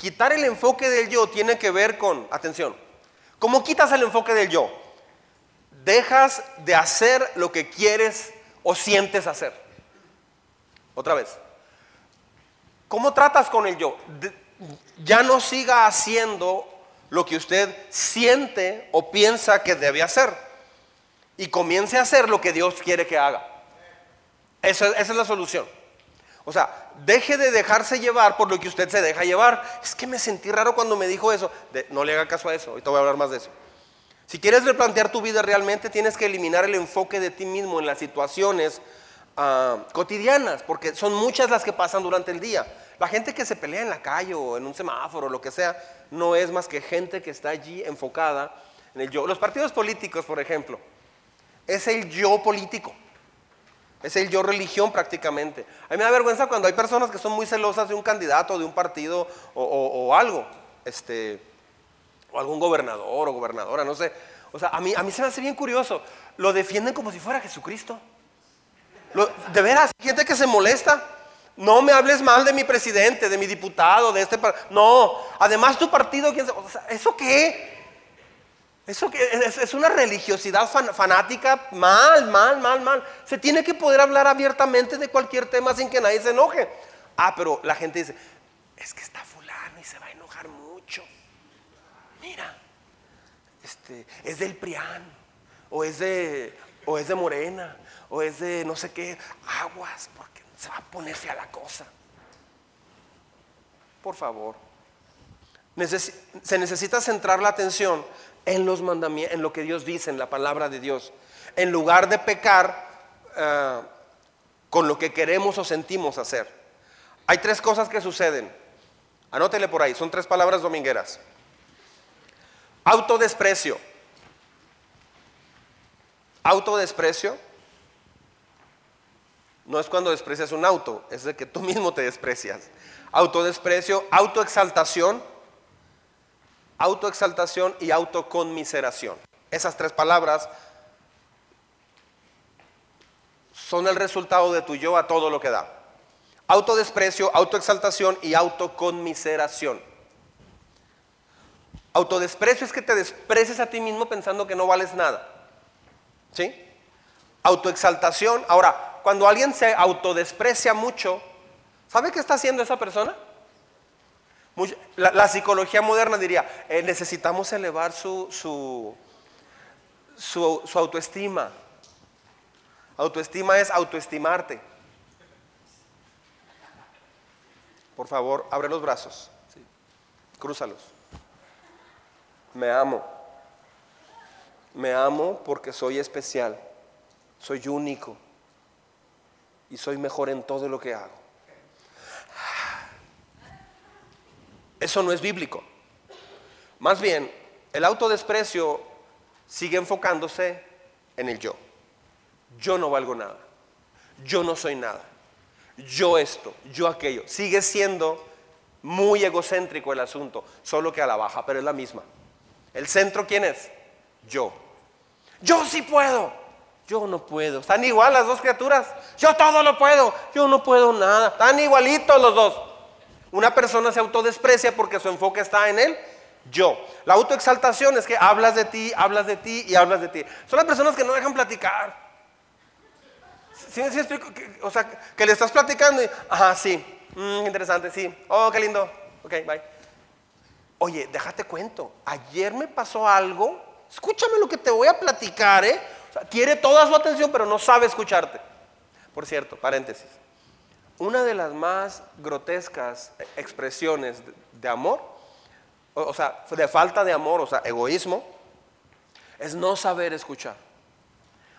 quitar el enfoque del yo tiene que ver con, atención, ¿cómo quitas el enfoque del yo? Dejas de hacer lo que quieres o sientes hacer. Otra vez. ¿Cómo tratas con el yo? ya no siga haciendo lo que usted siente o piensa que debe hacer. Y comience a hacer lo que Dios quiere que haga. esa es la solución. O sea, deje de dejarse llevar por lo que usted se deja llevar. Es que me sentí raro cuando me dijo eso. no le haga caso a eso. Ahorita voy a hablar más de eso. Si quieres replantear tu vida realmente, tienes que eliminar el enfoque de ti mismo en las situaciones ah, cotidianas, porque son muchas las que pasan durante el día. La gente que se pelea en la calle o en un semáforo o lo que sea, no es más que gente que está allí enfocada en el yo. Los partidos políticos, por ejemplo, es el yo político. Es el yo religión prácticamente. A mí me da vergüenza cuando hay personas que son muy celosas de un candidato, de un partido o, algo. Este, o algún gobernador o gobernadora, no sé. O sea, a mí, a mí se me hace bien curioso. Lo defienden como si fuera Jesucristo. de veras, gente que se molesta. No me hables mal de mi presidente, de mi diputado, de este... No, además tu partido, ¿quién ¿eso qué? Eso que es, una religiosidad fanática mal, mal, mal, mal. Se tiene que poder hablar abiertamente de cualquier tema sin que nadie se enoje. Ah, pero la gente dice, es que está fulano y se va a enojar mucho. Mira, este, es del Prián, o es de, o es de Morena, o es de no sé qué, aguas, porque se va a ponerse a la cosa. Por favor. se necesita centrar la atención en los mandamientos, en lo que Dios dice, en la palabra de Dios, en lugar de pecar eh, con lo que queremos o sentimos hacer. Hay tres cosas que suceden. Anótele por ahí, son tres palabras domingueras. Autodesprecio. Autodesprecio no es cuando desprecias un auto, es de que tú mismo te desprecias. Autodesprecio, autoexaltación, autoexaltación y autoconmiseración. Esas tres palabras son el resultado de tu yo a todo lo que da. Autodesprecio, autoexaltación y autoconmiseración. Autodesprecio es que te desprecies a ti mismo pensando que no vales nada. ¿Sí? Autoexaltación. Ahora, cuando alguien se autodesprecia mucho, ¿sabe qué está haciendo esa persona? La, psicología moderna diría, eh, necesitamos elevar su, su, su, autoestima. Autoestima es autoestimarte. Por favor, abre los brazos. Crúzalos. Me amo. Me amo porque soy especial. Soy único. Y soy mejor en todo lo que hago. Eso no es bíblico. Más bien, el autodesprecio sigue enfocándose en el yo. Yo no valgo nada. Yo no soy nada. Yo esto, yo aquello. Sigue siendo muy egocéntrico el asunto, solo que a la baja, pero es la misma. ¿El centro quién es? Yo. Yo sí puedo. Yo no puedo. Están igual las dos criaturas. Yo todo lo puedo. Yo no puedo nada. Están igualitos los dos. Una persona se autodesprecia porque su enfoque está en él, yo. La autoexaltación es que hablas de ti, hablas de ti y hablas de ti. Son las personas que no dejan platicar. ¿Sí, sí o sea, que le estás platicando y, ajá, sí, mm, interesante, sí, oh, qué lindo, ok, bye. Oye, déjate cuento, ayer me pasó algo, escúchame lo que te voy a platicar, ¿eh? O sea, quiere toda su atención, pero no sabe escucharte. Por cierto, paréntesis. Una de las más grotescas expresiones de amor, o sea, de falta de amor, o sea, egoísmo, es no saber escuchar.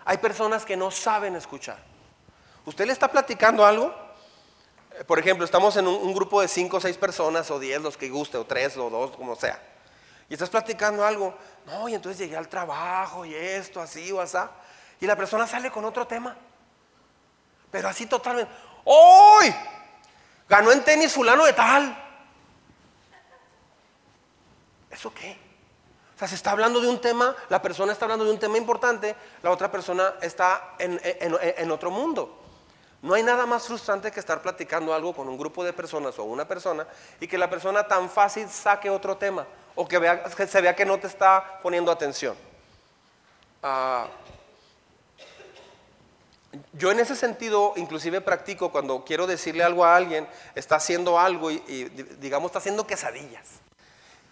Hay personas que no saben escuchar. Usted le está platicando algo Por ejemplo, estamos en un, grupo de cinco o seis personas, o diez, los que guste, o tres, o dos, como sea. Y estás platicando algo. No, y entonces llegué al trabajo, y esto, así o así. Y la persona sale con otro tema. Pero así totalmente. ¡Hoy! Ganó en tenis fulano de tal. ¿Eso qué? O sea, se está hablando de un tema, la persona está hablando de un tema importante, la otra persona está en, en- en otro mundo. No hay nada más frustrante que estar platicando algo con un grupo de personas o una persona y que la persona tan fácil saque otro tema o que, vea, que se vea que no te está poniendo atención. Ah, yo en ese sentido, inclusive practico cuando quiero decirle algo a alguien, está haciendo algo y, digamos está haciendo quesadillas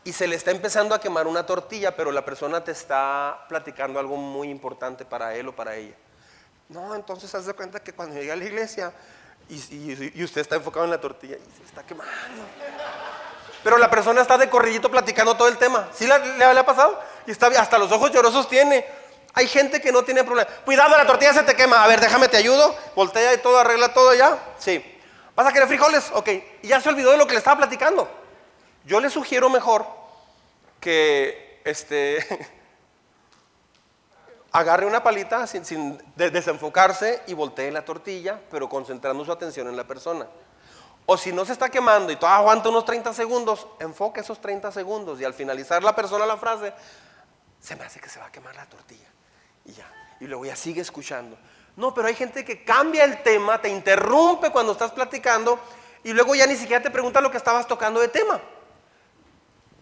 y se le está empezando a quemar una tortilla, pero la persona te está platicando algo muy importante para él o para ella. No, entonces haz de cuenta que cuando llegue a la iglesia y usted está enfocado en la tortilla y se está quemando. Pero la persona está de corrillito platicando todo el tema. ¿Sí le, le- le ha pasado? Y está hasta los ojos llorosos tiene. Hay gente que no tiene problema. Cuidado, la tortilla se te quema. A ver, déjame, te ayudo. Voltea y todo, arregla todo ya. Sí. ¿Vas a querer frijoles? Ok. Y ya se olvidó de lo que le estaba platicando. Yo le sugiero mejor que este [LAUGHS] agarre una palita sin, sin de- desenfocarse y voltee la tortilla, pero concentrando su atención en la persona. O si no se está quemando y todo aguanta unos 30 segundos, enfoque esos 30 segundos y al finalizar la persona la frase, se me hace que se va a quemar la tortilla. Y luego ya sigue escuchando. No, pero hay gente que cambia el tema, te interrumpe cuando estás platicando y luego ya ni siquiera te pregunta lo que estabas tocando de tema.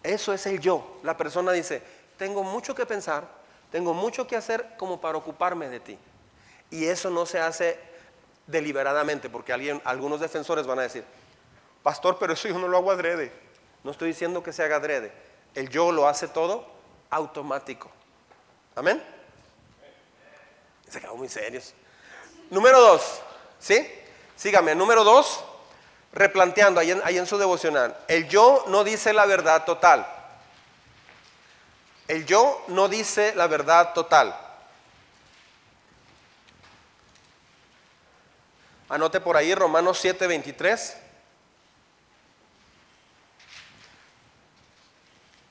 Eso es el yo. La persona dice, tengo mucho que pensar, tengo mucho que hacer como para ocuparme de ti. Y eso no se hace deliberadamente, porque alguien, algunos defensores van a decir, pastor, pero eso yo no lo hago adrede. No estoy diciendo que se haga adrede. El yo lo hace todo automático. Amén. Se quedaron muy serios. Número dos, ¿sí? Sígame, número dos, replanteando ahí en, ahí en su devocional. El yo no dice la verdad total. El yo no dice la verdad total. Anote por ahí Romanos 7:23.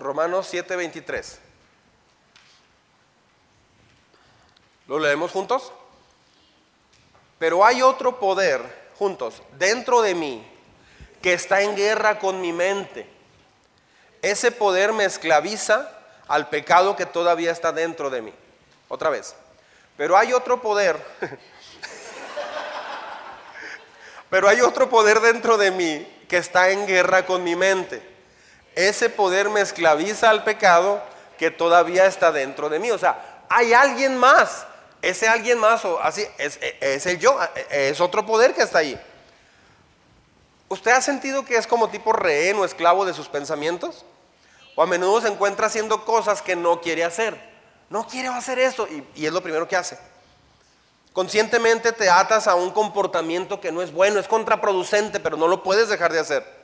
Romanos 7:23. ¿Lo leemos juntos? Pero hay otro poder, juntos, dentro de mí, que está en guerra con mi mente. Ese poder me esclaviza al pecado que todavía está dentro de mí. Otra vez. Pero hay otro poder. [LAUGHS] Pero hay otro poder dentro de mí que está en guerra con mi mente. Ese poder me esclaviza al pecado que todavía está dentro de mí. O sea, hay alguien más. Ese alguien más, o así, es, es el yo, es otro poder que está ahí. ¿Usted ha sentido que es como tipo rehén o esclavo de sus pensamientos? O a menudo se encuentra haciendo cosas que no quiere hacer. No quiere hacer esto y, y es lo primero que hace. Conscientemente te atas a un comportamiento que no es bueno, es contraproducente, pero no lo puedes dejar de hacer.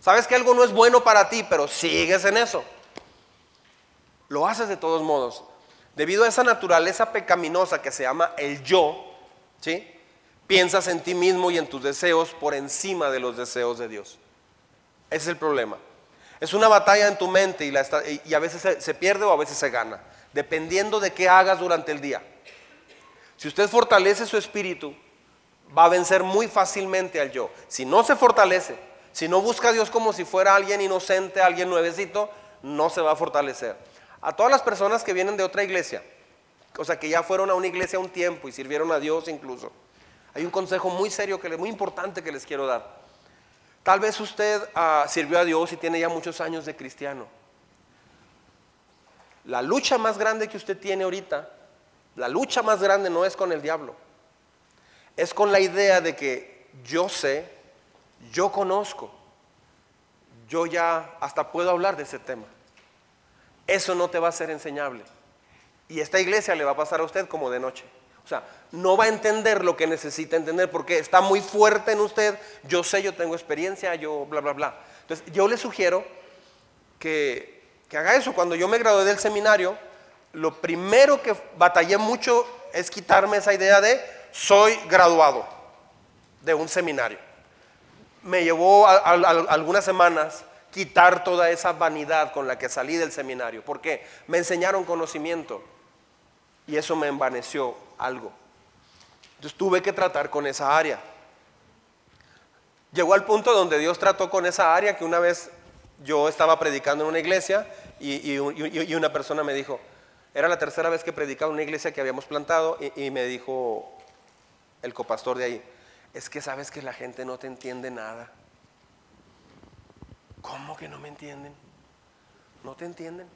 Sabes que algo no es bueno para ti, pero sigues en eso. Lo haces de todos modos. Debido a esa naturaleza pecaminosa que se llama el yo, ¿sí? Piensas en ti mismo y en tus deseos por encima de los deseos de Dios. Ese es el problema. Es una batalla en tu mente y, a veces se, se pierde o a veces se gana, dependiendo de qué hagas durante el día. Si usted fortalece su espíritu, va a vencer muy fácilmente al yo. Si no se fortalece, si no busca a Dios como si fuera alguien inocente, alguien nuevecito, no se va a fortalecer. A todas las personas que vienen de otra iglesia, o sea, que ya fueron a una iglesia un tiempo y sirvieron a Dios incluso, hay un consejo muy serio, que muy importante que les quiero dar. Tal vez usted ah, sirvió a Dios y tiene ya muchos años de cristiano. La lucha más grande que usted tiene ahorita, la lucha más grande no es con el diablo, es con la idea de que yo sé, yo conozco, yo ya hasta puedo hablar de ese tema. Eso no te va a ser enseñable. Y esta iglesia le va a pasar a usted como de noche. O sea, no va a entender lo que necesita entender porque está muy fuerte en usted. Yo sé, yo tengo experiencia, yo bla, bla, bla. Entonces, yo le sugiero que, que haga eso. Cuando yo me gradué del seminario, lo primero que batallé mucho es quitarme esa idea de soy graduado de un seminario. me llevó a, algunas semanas quitar toda esa vanidad con la que salí del seminario. ¿Por qué? Me enseñaron conocimiento y eso me envaneció algo. Entonces tuve que tratar con esa área. Llegó al punto donde Dios trató con esa área que una vez yo estaba predicando en una iglesia y, y- una persona me dijo, era la tercera vez que predicaba en una iglesia que habíamos plantado y me dijo el copastor de ahí, es que sabes que la gente no te entiende nada. ¿Cómo que no me entienden? No te entienden.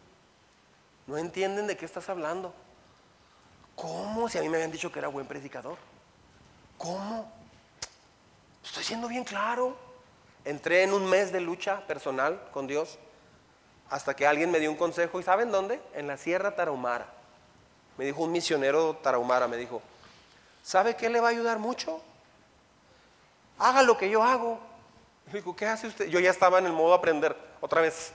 No entienden de qué estás hablando. ¿Cómo? Si a mí me habían dicho que era buen predicador. ¿Cómo? Estoy siendo bien claro. Entré en un mes de lucha personal con Dios hasta que alguien me dio un consejo. ¿Y saben dónde? En la Sierra Tarahumara. Me dijo un misionero tarahumara, me dijo, ¿sabe qué le va a ayudar mucho? Haga lo que yo hago. Le digo, ¿qué hace usted? Yo ya estaba en el modo aprender otra vez.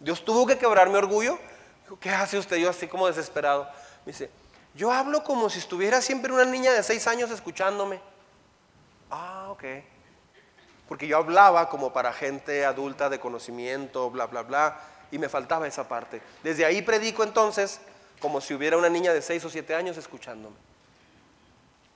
Dios tuvo que quebrar mi orgullo. Digo, ¿qué hace usted? Yo así como desesperado. Me dice, yo hablo como si estuviera siempre una niña de seis años escuchándome. Ah, ok. Porque yo hablaba como para gente adulta de conocimiento, bla, bla, bla, y me faltaba esa parte. Desde ahí predico entonces como si hubiera una niña de seis o siete años escuchándome.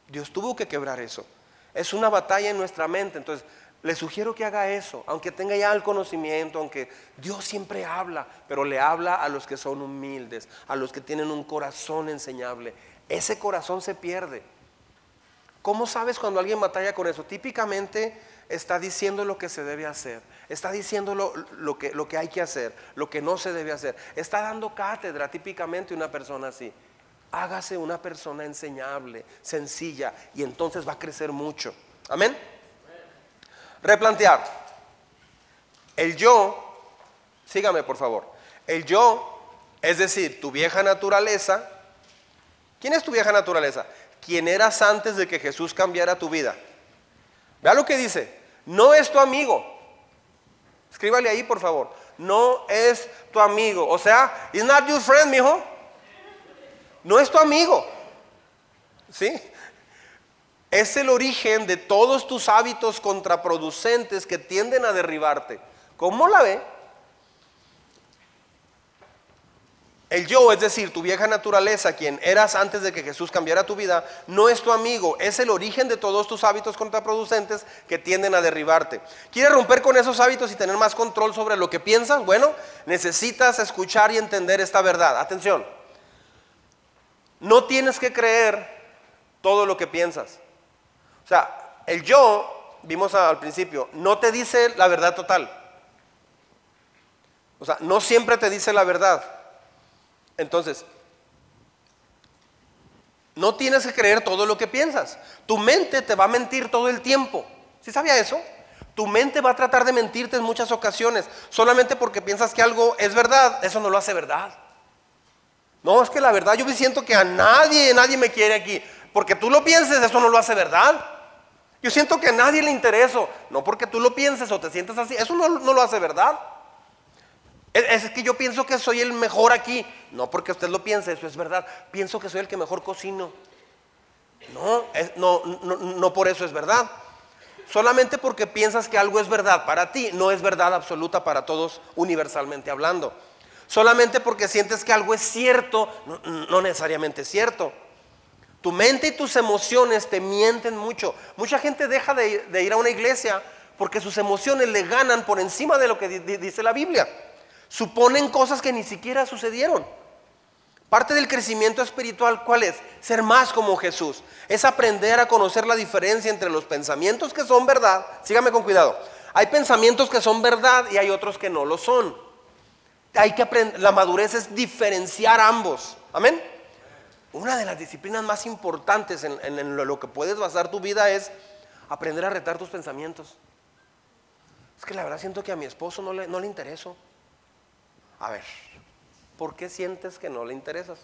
Dios tuvo que quebrar eso. Es una batalla en nuestra mente. Entonces, le sugiero que haga eso, aunque tenga ya el conocimiento, aunque Dios siempre habla, pero le habla a los que son humildes, a los que tienen un corazón enseñable. Ese corazón se pierde. ¿Cómo sabes cuando alguien batalla con eso? Típicamente está diciendo lo que se debe hacer, está diciendo lo, lo que, lo que hay que hacer, lo que no se debe hacer. Está dando cátedra típicamente una persona así. Hágase una persona enseñable, sencilla, y entonces va a crecer mucho. Amén. Replantear. El yo, sígame por favor. El yo, es decir, tu vieja naturaleza. ¿Quién es tu vieja naturaleza? Quien eras antes de que Jesús cambiara tu vida. Vea lo que dice. No es tu amigo. Escríbale ahí, por favor. No es tu amigo. O sea, it's not your friend, mijo. No es tu amigo. ¿Sí? Es el origen de todos tus hábitos contraproducentes que tienden a derribarte. ¿Cómo la ve? El yo, es decir, tu vieja naturaleza, quien eras antes de que Jesús cambiara tu vida, no es tu amigo, es el origen de todos tus hábitos contraproducentes que tienden a derribarte. ¿Quieres romper con esos hábitos y tener más control sobre lo que piensas? Bueno, necesitas escuchar y entender esta verdad. Atención, no tienes que creer todo lo que piensas. O sea, el yo, vimos al principio, no te dice la verdad total. O sea, no siempre te dice la verdad. Entonces, no tienes que creer todo lo que piensas. Tu mente te va a mentir todo el tiempo. ¿Sí sabía eso? Tu mente va a tratar de mentirte en muchas ocasiones. Solamente porque piensas que algo es verdad, eso no lo hace verdad. No, es que la verdad yo me siento que a nadie, nadie me quiere aquí. Porque tú lo pienses, eso no lo hace verdad. Yo siento que a nadie le intereso. No porque tú lo pienses o te sientas así, eso no, lo hace verdad. Es, es que yo pienso que soy el mejor aquí. No porque usted lo piense, eso es verdad. Pienso que soy el que mejor cocino. No, es- no, no, no por eso es verdad. Solamente porque piensas que algo es verdad para ti, no es verdad absoluta para todos universalmente hablando. Solamente porque sientes que algo es cierto, no, no necesariamente es cierto. Tu mente y tus emociones te mienten mucho. Mucha gente deja de, ir a una iglesia porque sus emociones le ganan por encima de lo que di- di- dice la Biblia. Suponen cosas que ni siquiera sucedieron. Parte del crecimiento espiritual, ¿cuál es? Ser más como Jesús. Es aprender a conocer la diferencia entre los pensamientos que son verdad. Sígame con cuidado. Hay pensamientos que son verdad y hay otros que no lo son. Hay que aprender, la madurez es diferenciar ambos. Amén. Una de las disciplinas más importantes en, lo, que puedes basar tu vida es aprender a retar tus pensamientos. Es que la verdad siento que a mi esposo no le, no le intereso. A ver, ¿por qué sientes que no le interesas?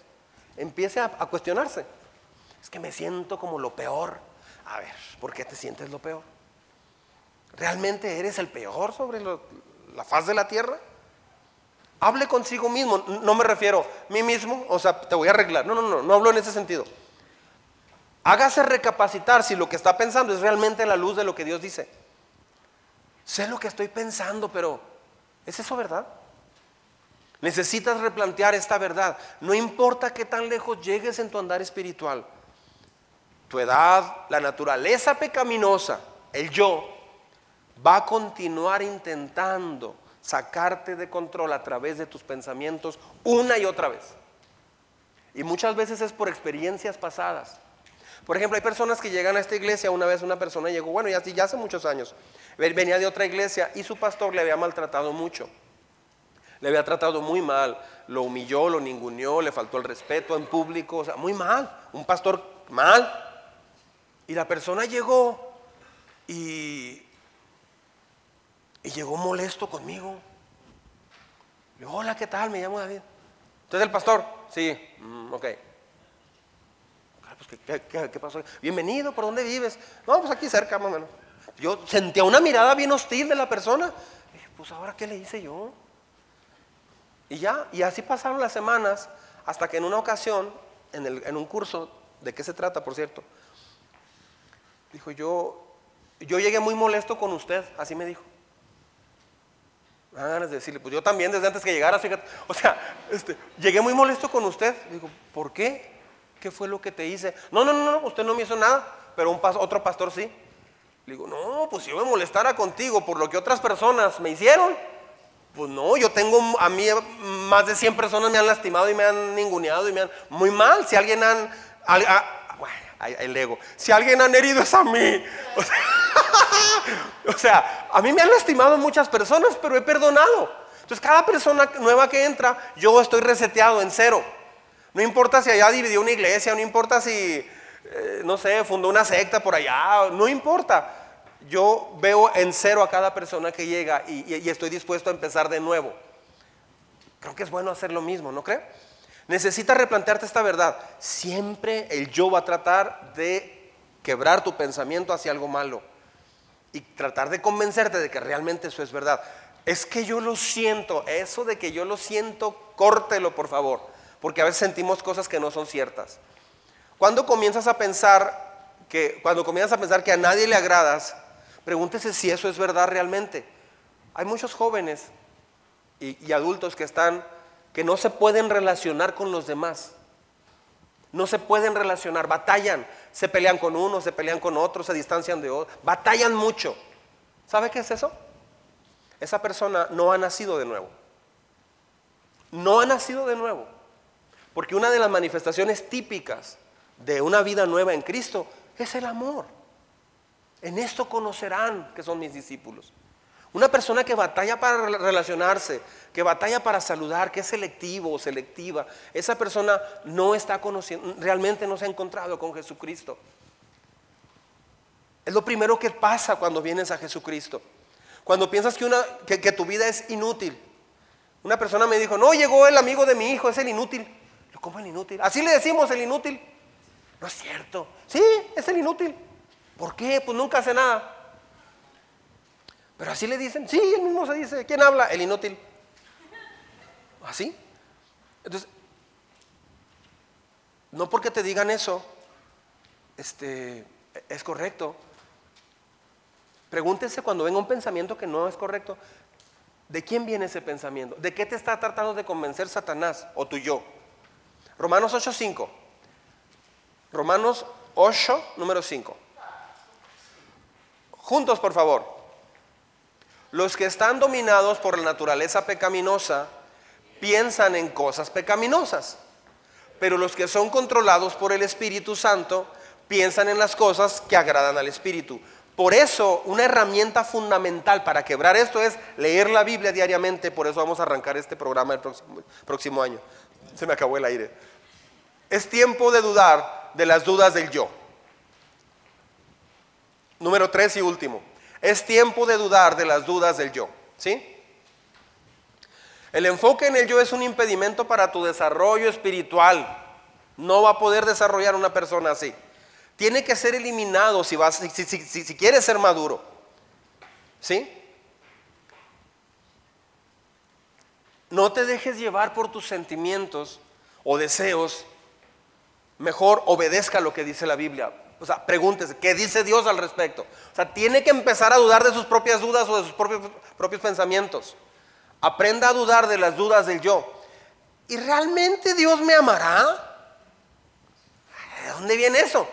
Empiece a, cuestionarse. Es que me siento como lo peor. A ver, ¿por qué te sientes lo peor? ¿Realmente eres el peor sobre la faz de la tierra? Hable consigo mismo. No me refiero a mí mismo, o sea, te voy a arreglar. No, no, no, no hablo en ese sentido. Hágase recapacitar si lo que está pensando es realmente la luz de lo que Dios dice. sé lo que estoy pensando, pero ¿es eso verdad? Necesitas replantear esta verdad. No importa qué tan lejos llegues en tu andar espiritual. Tu edad, la naturaleza pecaminosa, el yo, va a continuar intentando sacarte de control a través de tus pensamientos una y otra vez. Y muchas veces es por experiencias pasadas. Por ejemplo, hay personas que llegan a esta iglesia, una vez una persona llegó, bueno, ya, ya hace muchos años, venía de otra iglesia y su pastor le había maltratado mucho. Le había tratado muy mal, lo humilló, lo ninguneó, le faltó el respeto en público, o sea, muy mal, un pastor mal. Y la persona llegó y, y llegó molesto conmigo. Hola, ¿qué tal? Me llamo David. ¿Usted es el pastor? Sí, mm, ok. Pues, ¿qué, pasó? Bienvenido, ¿por dónde vives? No, pues aquí cerca, más o menos. Yo sentía una mirada bien hostil de la persona. dije, pues ahora, ¿qué le hice yo? Y ya, y así pasaron las semanas hasta que en una ocasión, en, en un curso, ¿de qué se trata, por cierto? Dijo, yo, yo llegué muy molesto con usted, así me dijo. Me ganas de decirle, pues yo también desde antes que llegara. O sea, este, llegué muy molesto con usted. Digo, ¿por qué? ¿Qué fue lo que te hice? No, no, no, no, usted no me hizo nada, pero un otro pastor sí. Le digo, no, pues si yo me molestara contigo por lo que otras personas me hicieron, pues no, yo tengo, a mí más de 100 personas me han lastimado y me han ninguneado y me han, muy mal, si alguien han, el ego, si alguien han herido es a mí. O sea, [LAUGHS] a mí me han lastimado muchas personas, pero he perdonado. Entonces cada persona nueva que entra, yo estoy reseteado en cero. No importa si allá dividió una iglesia, no importa si, eh, no sé, fundó una secta por allá, no importa yo veo en cero a cada persona que llega y, estoy dispuesto a empezar de nuevo. Creo que es bueno hacer lo mismo, ¿no cree? Necesitas replantearte esta verdad. Siempre el yo va a tratar de quebrar tu pensamiento hacia algo malo y tratar de convencerte de que realmente eso es verdad. Es que yo lo siento, eso de que yo lo siento, córtelo por favor, porque a veces sentimos cosas que no son ciertas. Cuando comienzas a pensar que cuando comienzas a pensar que a nadie le agradas, Pregúntese si eso es verdad realmente. Hay muchos jóvenes y, adultos que están, que no se pueden relacionar con los demás. No se pueden relacionar, batallan, se pelean con uno, se pelean con otro, se distancian de otro, batallan mucho. ¿Sabe qué es eso? Esa persona no ha nacido de nuevo. No ha nacido de nuevo. Porque una de las manifestaciones típicas de una vida nueva en Cristo es el amor. En esto conocerán que son mis discípulos. Una persona que batalla para relacionarse, que batalla para saludar, que es selectivo o selectiva, esa persona no está conociendo, realmente no se ha encontrado con Jesucristo. Es lo primero que pasa cuando vienes a Jesucristo. Cuando piensas que, una, que, tu vida es inútil. Una persona me dijo, no, llegó el amigo de mi hijo, es el inútil. ¿Cómo el inútil? Así le decimos el inútil. No es cierto. Sí, es el inútil. ¿Por qué? Pues nunca hace nada. Pero así le dicen, sí, él mismo se dice, ¿quién habla? El inútil. ¿Así? Entonces, no porque te digan eso, este, es correcto. Pregúntese cuando venga un pensamiento que no es correcto, ¿de quién viene ese pensamiento? ¿De qué te está tratando de convencer Satanás o tu yo? Romanos 8.5. Romanos 8, número 5. Juntos, por favor. Los que están dominados por la naturaleza pecaminosa piensan en cosas pecaminosas, pero los que son controlados por el Espíritu Santo piensan en las cosas que agradan al Espíritu. Por eso, una herramienta fundamental para quebrar esto es leer la Biblia diariamente. Por eso vamos a arrancar este programa el próximo, año. Se me acabó el aire. Es tiempo de dudar de las dudas del yo. Número tres y último. Es tiempo de dudar de las dudas del yo. ¿Sí? El enfoque en el yo es un impedimento para tu desarrollo espiritual. No va a poder desarrollar una persona así. Tiene que ser eliminado si, vas, si, si quieres ser maduro. ¿Sí? No te dejes llevar por tus sentimientos o deseos. Mejor obedezca lo que dice la Biblia O sea, pregúntese, ¿qué dice Dios al respecto? O sea, tiene que empezar a dudar de sus propias dudas o de sus propios, propios pensamientos. Aprenda a dudar de las dudas del yo. ¿Y realmente Dios me amará? ¿De dónde viene eso?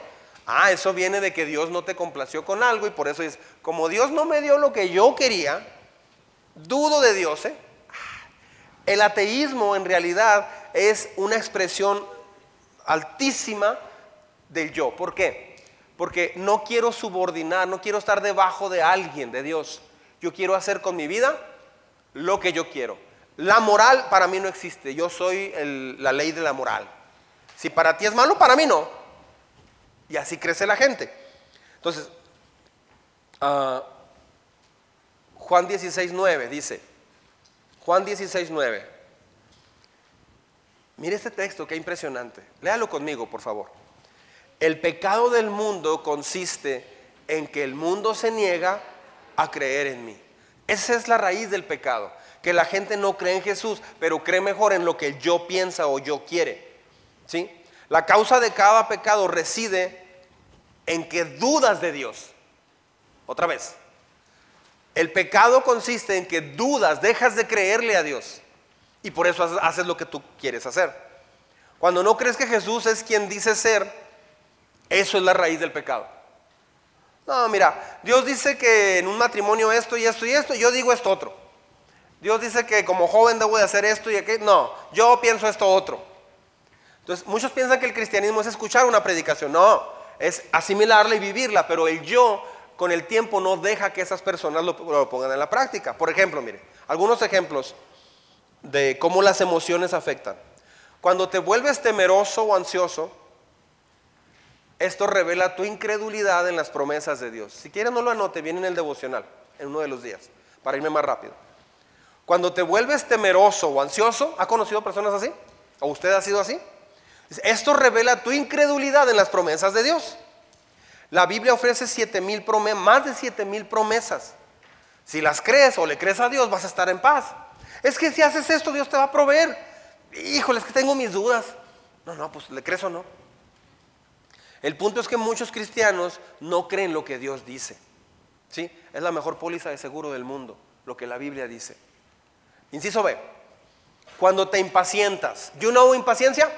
Ah, eso viene de que Dios no te complació con algo y por eso es, como Dios no me dio lo que yo quería, dudo de Dios. ¿eh? El ateísmo en realidad es una expresión altísima del yo. ¿Por qué? Porque no quiero subordinar, no quiero estar debajo de alguien, de Dios. Yo quiero hacer con mi vida lo que yo quiero. La moral para mí no existe. Yo soy la ley de la moral. Si para ti es malo, para mí no. Y así crece la gente. Entonces, uh, Juan 16, 9 dice, Juan 16, 9. Mire este texto, qué impresionante. Léalo conmigo, por favor. El pecado del mundo consiste en que el mundo se niega a creer en mí. Esa es la raíz del pecado. Que la gente no cree en Jesús, pero cree mejor en lo que yo piensa o yo quiere. ¿Sí? La causa de cada pecado reside en que dudas de Dios. Otra vez. El pecado consiste en que dudas, dejas de creerle a Dios. Y por eso haces lo que tú quieres hacer. Cuando no crees que Jesús es quien dice ser, eso es la raíz del pecado. No, mira, Dios dice que en un matrimonio esto y esto y esto, yo digo esto otro. Dios dice que como joven debo de hacer esto y aquello. No, yo pienso esto otro. Entonces, muchos piensan que el cristianismo es escuchar una predicación. No, es asimilarla y vivirla, pero el yo con el tiempo no deja que esas personas lo, pongan en la práctica. Por ejemplo, mire, algunos ejemplos de cómo las emociones afectan. Cuando te vuelves temeroso o ansioso, esto revela tu incredulidad en las promesas de Dios. Si quieren no lo anote, viene en el devocional, en uno de los días, para irme más rápido. Cuando te vuelves temeroso o ansioso, ¿ha conocido personas así? ¿O usted ha sido así? Esto revela tu incredulidad en las promesas de Dios. La Biblia ofrece siete mil más de siete mil promesas. Si las crees o le crees a Dios, vas a estar en paz. Es que si haces esto, Dios te va a proveer. Híjole, es que tengo mis dudas. No, no, pues le crees o no. El punto es que muchos cristianos no creen lo que Dios dice. ¿Sí? Es la mejor póliza de seguro del mundo, lo que la Biblia dice. Inciso B. Cuando te impacientas, ¿you know impaciencia?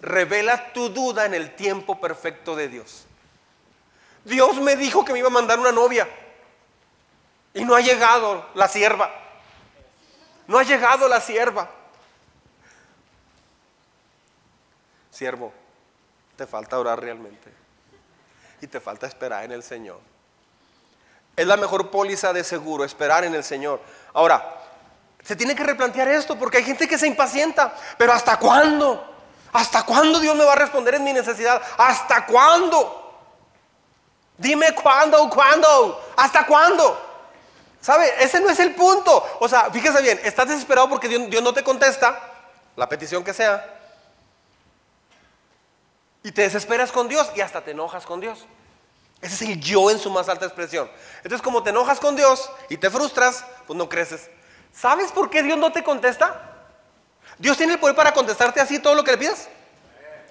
revela tu duda en el tiempo perfecto de Dios. Dios me dijo que me iba a mandar una novia y no ha llegado la sierva. No ha llegado la sierva. Siervo, te falta orar realmente y te falta esperar en el Señor. Es la mejor póliza de seguro, esperar en el Señor. Ahora, se tiene que replantear esto porque hay gente que se impacienta, pero ¿hasta cuándo? ¿Hasta cuándo Dios me va a responder en mi necesidad? ¿Hasta cuándo? Dime cuándo, cuándo, hasta cuándo. ¿Sabe? Ese no es el punto. O sea, fíjese bien, estás desesperado porque Dios, Dios no te contesta la petición que sea. Y te desesperas con Dios y hasta te enojas con Dios. Ese es el yo en su más alta expresión. Entonces, como te enojas con Dios y te frustras, pues no creces. ¿Sabes por qué Dios no te contesta? ¿Dios tiene el poder para contestarte así todo lo que le pidas?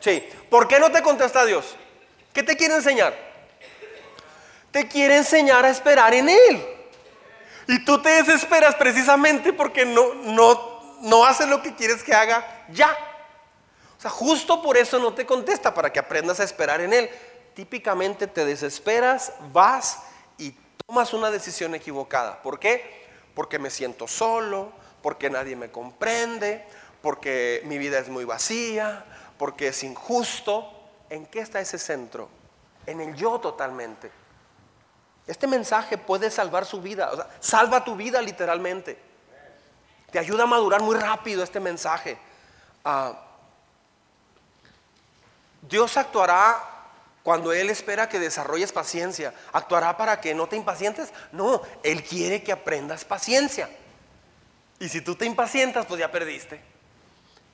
Sí. ¿Por qué no te contesta Dios? ¿Qué te quiere enseñar? Te quiere enseñar a esperar en Él. Y tú te desesperas precisamente porque no, no, no hace lo que quieres que haga ya. Justo por eso no te contesta, para que aprendas a esperar en Él. Típicamente te desesperas, vas y tomas una decisión equivocada. ¿Por qué? Porque me siento solo, porque nadie me comprende, porque mi vida es muy vacía, porque es injusto. ¿En qué está ese centro? En el yo totalmente. Este mensaje puede salvar su vida, o sea, salva tu vida literalmente. Te ayuda a madurar muy rápido este mensaje. Ah, Dios actuará cuando Él espera que desarrolles paciencia. ¿Actuará para que no te impacientes? No, Él quiere que aprendas paciencia. Y si tú te impacientas, pues ya perdiste.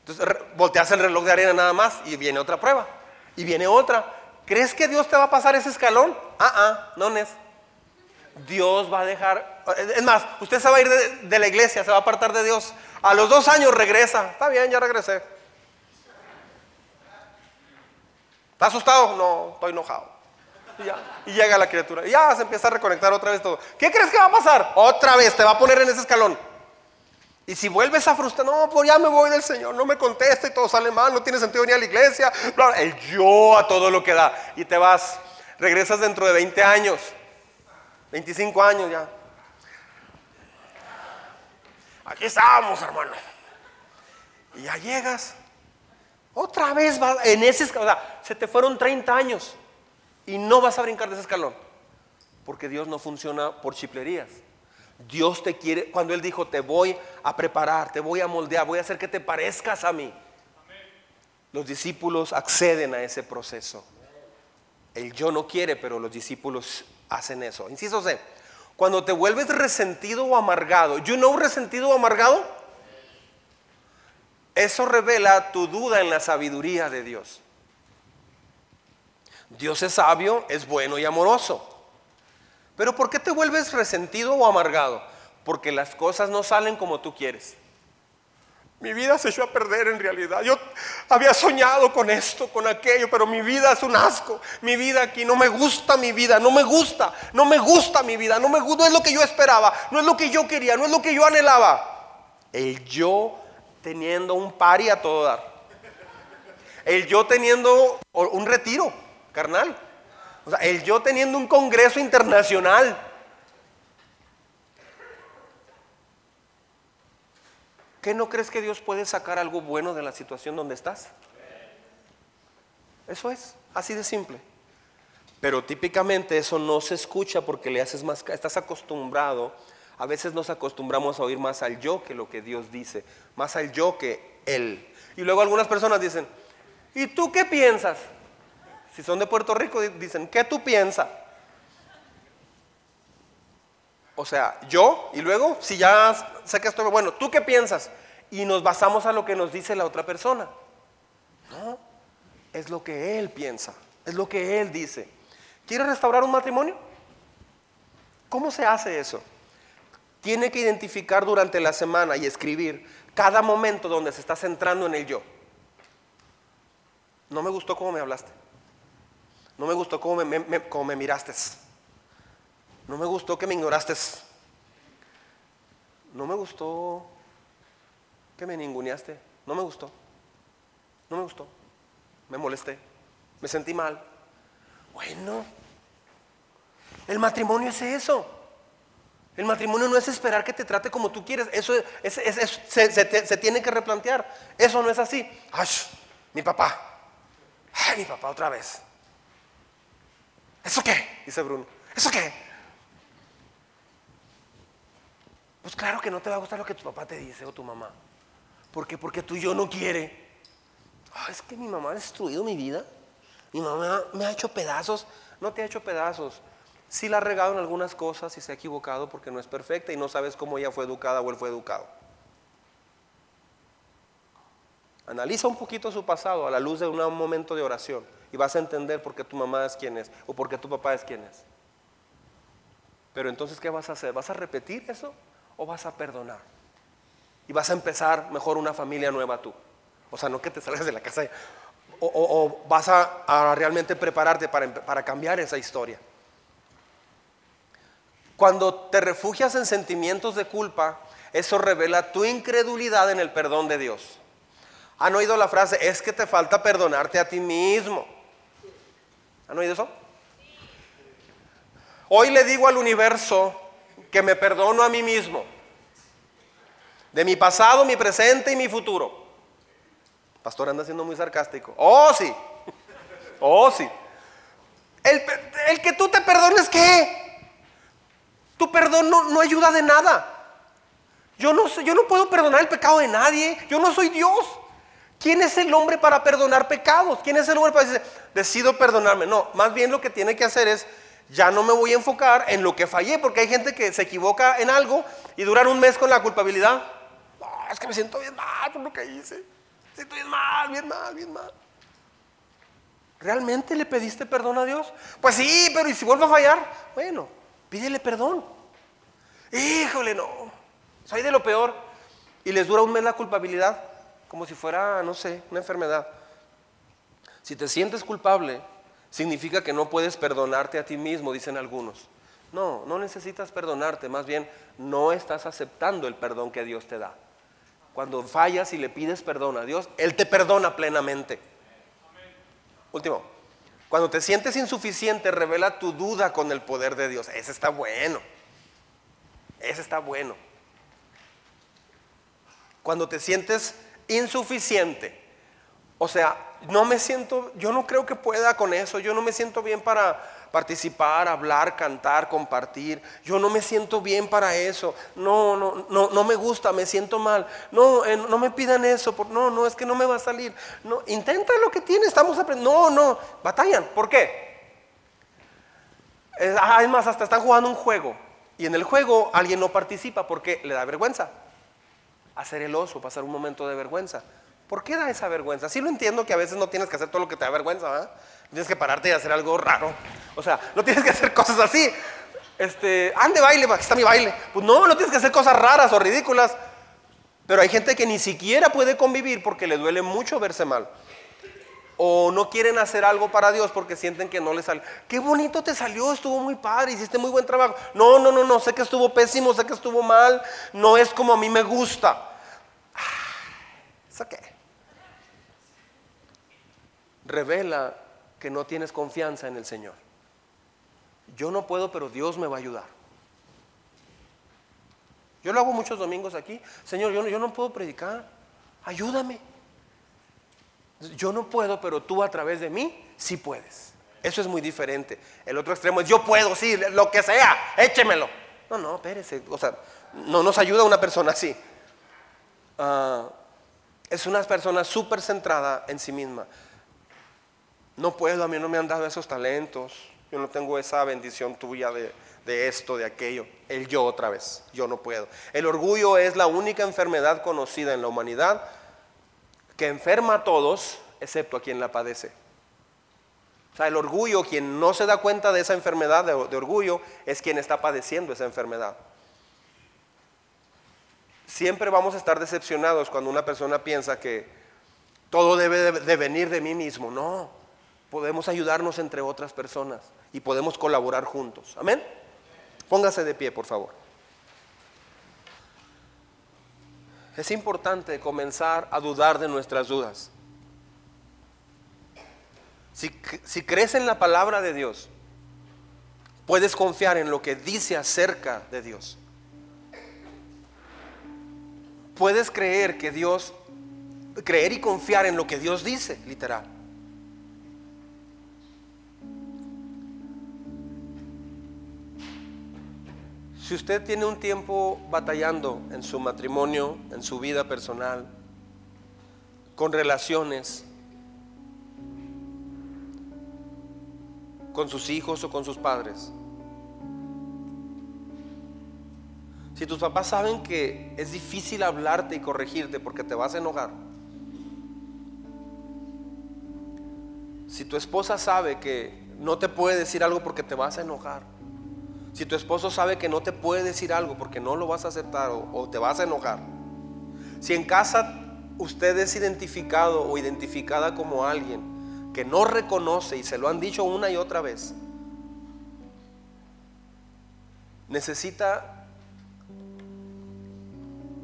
Entonces volteas el reloj de arena nada más y viene otra prueba. Y viene otra. ¿Crees que Dios te va a pasar ese escalón? Ah, ah, no es. Dios va a dejar. Es más, usted se va a ir de, la iglesia, se va a apartar de Dios. A los dos años regresa. Está bien, ya regresé. ¿Estás asustado? No, estoy enojado. Y, llega la criatura. Y ya se empieza a reconectar otra vez todo. ¿Qué crees que va a pasar? Otra vez te va a poner en ese escalón. Y si vuelves a frustrar, no, pues ya me voy del Señor, no me contesta y todo sale mal, no tiene sentido venir a la iglesia. El yo a todo lo que da. Y te vas, regresas dentro de 20 años, 25 años ya. Aquí estamos, hermano. Y ya llegas. Otra vez vas en ese escalón. Se te fueron 30 años y no vas a brincar de ese escalón. Porque Dios no funciona por chiplerías. Dios te quiere, cuando Él dijo, te voy a preparar, te voy a moldear, voy a hacer que te parezcas a mí. Los discípulos acceden a ese proceso. El yo no quiere, pero los discípulos hacen eso. Inciso C, cuando te vuelves resentido o amargado, ¿you know resentido o amargado? Eso revela tu duda en la sabiduría de Dios. Dios es sabio, es bueno y amoroso. Pero ¿por qué te vuelves resentido o amargado? Porque las cosas no salen como tú quieres. Mi vida se echó a perder en realidad. Yo había soñado con esto, con aquello, pero mi vida es un asco. Mi vida aquí no me gusta mi vida, no me gusta, no me gusta mi vida, no me no es lo que yo esperaba, no es lo que yo quería, no es lo que yo anhelaba. El yo teniendo un pari a todo dar. El yo teniendo un retiro carnal. O sea, el yo teniendo un congreso internacional. ¿Qué no crees que Dios puede sacar algo bueno de la situación donde estás? Eso es, así de simple. Pero típicamente eso no se escucha porque le haces más, estás acostumbrado. A veces nos acostumbramos a oír más al yo que lo que Dios dice, más al yo que Él. Y luego algunas personas dicen, ¿y tú qué piensas? Si son de Puerto Rico, dicen, ¿qué tú piensas? O sea, yo, y luego, si ya sé que estoy, bueno, ¿tú qué piensas? Y nos basamos a lo que nos dice la otra persona. No, es lo que él piensa, es lo que él dice. ¿Quiere restaurar un matrimonio? ¿Cómo se hace eso? Tiene que identificar durante la semana y escribir cada momento donde se está centrando en el yo. No me gustó cómo me hablaste. No me gustó cómo me, miraste. No me gustó que me ignoraste. No me gustó que me ninguneaste. No me gustó. No me gustó. Me molesté. Me sentí mal. Bueno, el matrimonio es eso. El matrimonio no es esperar que te trate como tú quieres. Eso, se, tiene que replantear. Eso no es así. Ay, mi papá. Ay, mi papá otra vez. ¿Eso qué? Dice Bruno. ¿Eso qué? Pues claro que no te va a gustar lo que tu papá te dice o tu mamá. ¿Por qué? Porque tú y yo no quiere. es que mi mamá ha destruido mi vida. Mi mamá me ha hecho pedazos. No te ha hecho pedazos. Sí la ha regado en algunas cosas y se ha equivocado porque no es perfecta y no sabes cómo ella fue educada o él fue educado. Analiza un poquito su pasado a la luz de un momento de oración y vas a entender por qué tu mamá es quien es o por qué tu papá es quien es. Pero entonces, ¿qué vas a hacer? ¿Vas a repetir eso o vas a perdonar? Y vas a empezar mejor una familia nueva tú. O sea, no que te salgas de la casa o, vas a, realmente prepararte para, para cambiar esa historia. Cuando te refugias en sentimientos de culpa, eso revela tu incredulidad en el perdón de Dios. ¿Han oído la frase, es que te falta perdonarte a ti mismo? ¿Han oído eso? Hoy le digo al universo que me perdono a mí mismo. De mi pasado, mi presente y mi futuro. pastor anda siendo muy sarcástico. Oh, sí. Oh, sí. El, que tú te perdones, ¿qué? Tu perdón no, ayuda de nada. Yo no, yo no puedo perdonar el pecado de nadie. Yo no soy Dios. ¿Quién es el hombre para perdonar pecados? ¿Quién es el hombre para decir, decido perdonarme? No, más bien lo que tiene que hacer es, ya no me voy a enfocar en lo que fallé, porque hay gente que se equivoca en algo y duran un mes con la culpabilidad. es que me siento bien mal por lo que hice. Me siento bien mal, bien mal, bien mal. ¿Realmente le pediste perdón a Dios? Pues sí, pero ¿y si vuelvo a fallar? Bueno, pídele perdón. Híjole, no. Soy de lo peor. Y les dura un mes la culpabilidad como si fuera, no sé, una enfermedad. Si te sientes culpable, significa que no puedes perdonarte a ti mismo, dicen algunos. No, no necesitas perdonarte, más bien no estás aceptando el perdón que Dios te da. Cuando fallas y le pides perdón a Dios, Él te perdona plenamente. Último, cuando te sientes insuficiente, revela tu duda con el poder de Dios. Ese está bueno. Ese está bueno. Cuando te sientes insuficiente, o sea, no me siento, yo no creo que pueda con eso, yo no me siento bien para participar, hablar, cantar, compartir. Yo no me siento bien para eso. No, no, no, no me gusta, me siento mal. No, eh, no me pidan eso. no, no, es que no me va a salir. No, intenta lo que tienes, estamos aprendiendo. No, no, batallan. ¿Por qué? Es, ah, más, hasta están jugando un juego. Y en el juego alguien no participa porque le da vergüenza. Hacer el oso, pasar un momento de vergüenza. ¿Por qué da esa vergüenza? Sí lo entiendo que a veces no tienes que hacer todo lo que te da vergüenza, ¿verdad? Tienes que pararte y hacer algo raro. O sea, no tienes que hacer cosas así. Este, ande baile, aquí está mi baile. Pues no, no tienes que hacer cosas raras o ridículas. Pero hay gente que ni siquiera puede convivir porque le duele mucho verse mal. O no quieren hacer algo para Dios porque sienten que no les sale. Qué bonito te salió, estuvo muy padre, hiciste muy buen trabajo. No, no, no, no, sé que estuvo pésimo, sé que estuvo mal, no es como a mí me gusta. Ah, qué? revela que no tienes confianza en el Señor. Yo no puedo, pero Dios me va a ayudar. Yo lo hago muchos domingos aquí. Señor, yo no, puedo predicar. Ayúdame. Yo no puedo, pero tú a través de mí sí puedes. Eso es muy diferente. El otro extremo es yo puedo, sí, lo que sea, échemelo. No, no, espérese. O sea, no nos ayuda una persona así. Ah, es una persona súper centrada en sí misma. No puedo, a mí no me han dado esos talentos. Yo no tengo esa bendición tuya de, de esto, de aquello. El yo otra vez, yo no puedo. El orgullo es la única enfermedad conocida en la humanidad que enferma a todos, excepto a quien la padece. O sea, el orgullo, quien no se da cuenta de esa enfermedad de, de orgullo, es quien está padeciendo esa enfermedad. Siempre vamos a estar decepcionados cuando una persona piensa que todo debe de venir de mí mismo. No, podemos ayudarnos entre otras personas y podemos colaborar juntos. Amén. Póngase de pie, por favor. Es importante comenzar a dudar de nuestras dudas. Si, si, crees en la palabra de Dios, puedes confiar en lo que dice acerca de Dios. Puedes creer que Dios, creer y confiar en lo que Dios dice, literal. Si usted tiene un tiempo batallando en su matrimonio, en su vida personal, con relaciones, con sus hijos o con sus padres, si tus papás saben que es difícil hablarte y corregirte porque te vas a enojar, si tu esposa sabe que no te puede decir algo porque te vas a enojar, si tu esposo sabe que no te puede decir algo porque no lo vas a aceptar o, te vas a enojar. Si en casa usted es identificado o identificada como alguien que no reconoce y se lo han dicho una y otra vez, necesita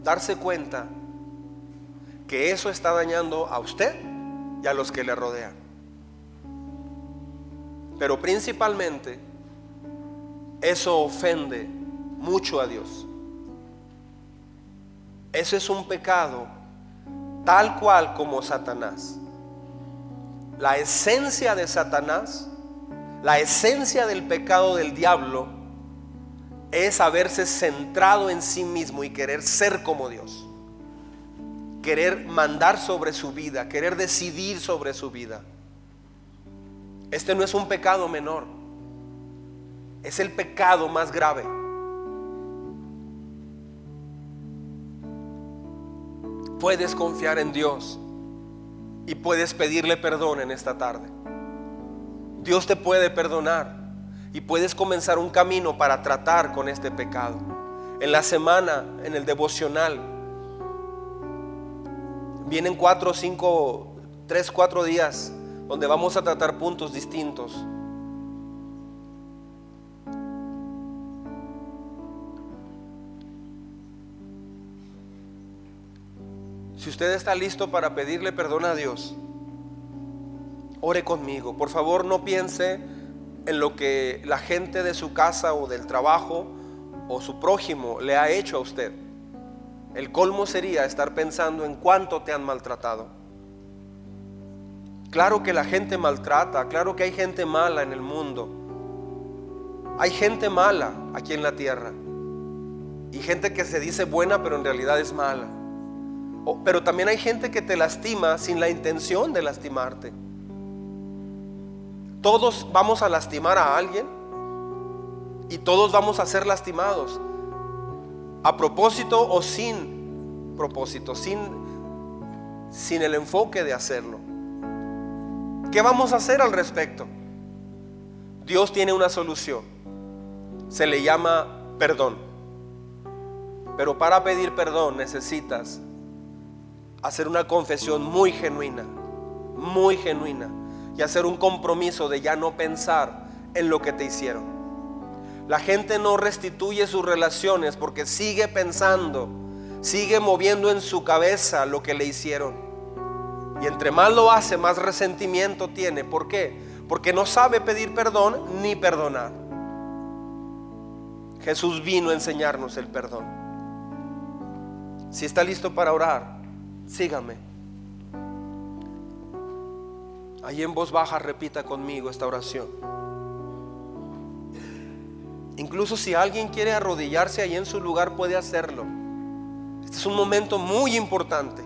darse cuenta que eso está dañando a usted y a los que le rodean. Pero principalmente eso ofende mucho a Dios. Eso es un pecado tal cual como Satanás. La esencia de Satanás, la esencia del pecado del diablo es haberse centrado en sí mismo y querer ser como Dios. Querer mandar sobre su vida, querer decidir sobre su vida. Este no es un pecado menor es el pecado más grave. Puedes confiar en Dios y puedes pedirle perdón en esta tarde. Dios te puede perdonar y puedes comenzar un camino para tratar con este pecado. En la semana, en el devocional, vienen cuatro, cinco, tres, cuatro días donde vamos a tratar puntos distintos. Usted está listo para pedirle perdón a Dios, ore conmigo. Por favor, no piense en lo que la gente de su casa o del trabajo o su prójimo le ha hecho a usted. El colmo sería estar pensando en cuánto te han maltratado. Claro que la gente maltrata, claro que hay gente mala en el mundo. Hay gente mala aquí en la tierra. Y gente que se dice buena pero en realidad es mala. Pero también hay gente que te lastima sin la intención de lastimarte. Todos vamos a lastimar a alguien y todos vamos a ser lastimados. A propósito o sin propósito, sin, sin el enfoque de hacerlo. ¿Qué vamos a hacer al respecto? Dios tiene una solución. Se le llama perdón. Pero para pedir perdón necesitas hacer una confesión muy genuina, muy genuina, y hacer un compromiso de ya no pensar en lo que te hicieron. La gente no restituye sus relaciones porque sigue pensando, sigue moviendo en su cabeza lo que le hicieron. Y entre más lo hace, más resentimiento tiene. ¿Por qué? Porque no sabe pedir perdón ni perdonar. Jesús vino a enseñarnos el perdón. Si está listo para orar, sígame. Ahí en voz baja repita conmigo esta oración. Incluso si alguien quiere arrodillarse ahí en su lugar, puede hacerlo. Este es un momento muy importante.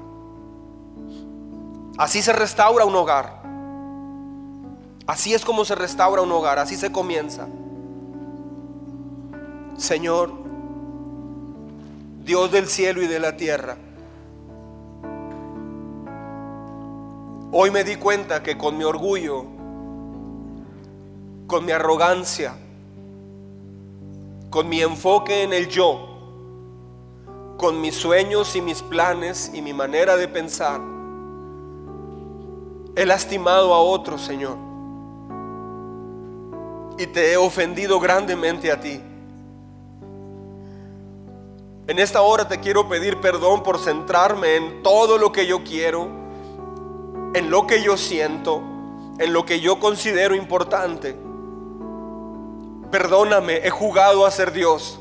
Así se restaura un hogar. Así es como se restaura un hogar, así se comienza. Señor, Dios del cielo y de la tierra. Hoy me di cuenta que con mi orgullo, con mi arrogancia, con mi enfoque en el yo, con mis sueños y mis planes y mi manera de pensar, he lastimado a otros, Señor. Y te he ofendido grandemente a ti. En esta hora te quiero pedir perdón por centrarme en todo lo que yo quiero en lo que yo siento, en lo que yo considero importante. Perdóname, he jugado a ser Dios.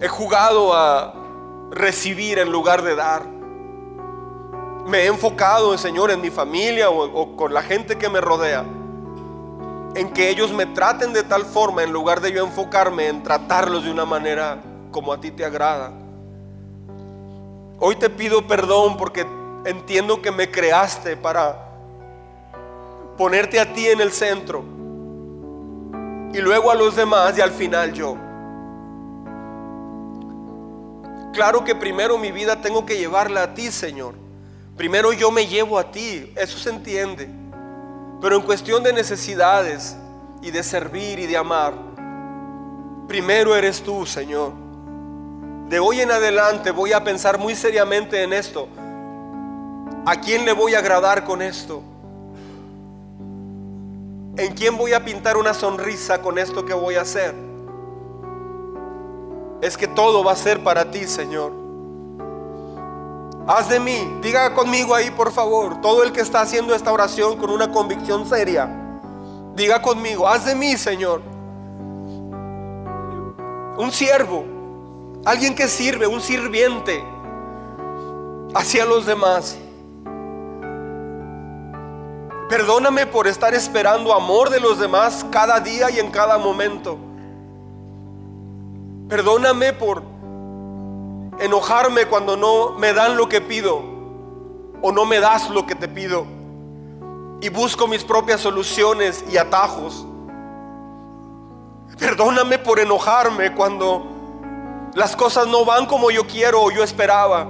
He jugado a recibir en lugar de dar. Me he enfocado, Señor, en mi familia o, o con la gente que me rodea. En que ellos me traten de tal forma en lugar de yo enfocarme en tratarlos de una manera como a ti te agrada. Hoy te pido perdón porque entiendo que me creaste para ponerte a ti en el centro y luego a los demás y al final yo. Claro que primero mi vida tengo que llevarla a ti, Señor. Primero yo me llevo a ti, eso se entiende. Pero en cuestión de necesidades y de servir y de amar, primero eres tú, Señor. De hoy en adelante voy a pensar muy seriamente en esto. ¿A quién le voy a agradar con esto? ¿En quién voy a pintar una sonrisa con esto que voy a hacer? Es que todo va a ser para ti, Señor. Haz de mí, diga conmigo ahí, por favor, todo el que está haciendo esta oración con una convicción seria, diga conmigo, haz de mí, Señor, un siervo, alguien que sirve, un sirviente hacia los demás. Perdóname por estar esperando amor de los demás cada día y en cada momento. Perdóname por enojarme cuando no me dan lo que pido o no me das lo que te pido y busco mis propias soluciones y atajos. Perdóname por enojarme cuando las cosas no van como yo quiero o yo esperaba.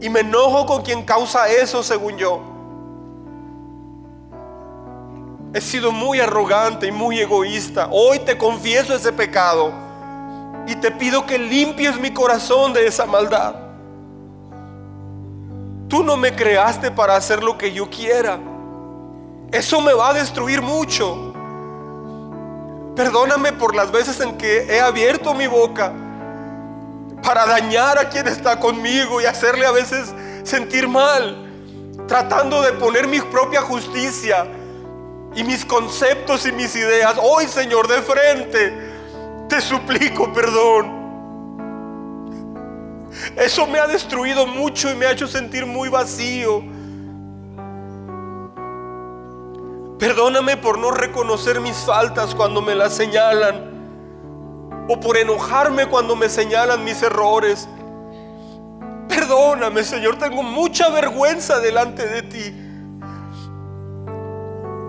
Y me enojo con quien causa eso según yo. He sido muy arrogante y muy egoísta. Hoy te confieso ese pecado y te pido que limpies mi corazón de esa maldad. Tú no me creaste para hacer lo que yo quiera. eso me va a destruir mucho. Perdóname por las veces en que he abierto mi boca para dañar a quien está conmigo y hacerle a veces sentir mal, tratando de poner mi propia justicia y mis conceptos y mis ideas. Hoy, Señor, de frente, te suplico perdón. Eso me ha destruido mucho y me ha hecho sentir muy vacío. Perdóname por no reconocer mis faltas cuando me las señalan. O por enojarme cuando me señalan mis errores. Perdóname, Señor, tengo mucha vergüenza delante de ti.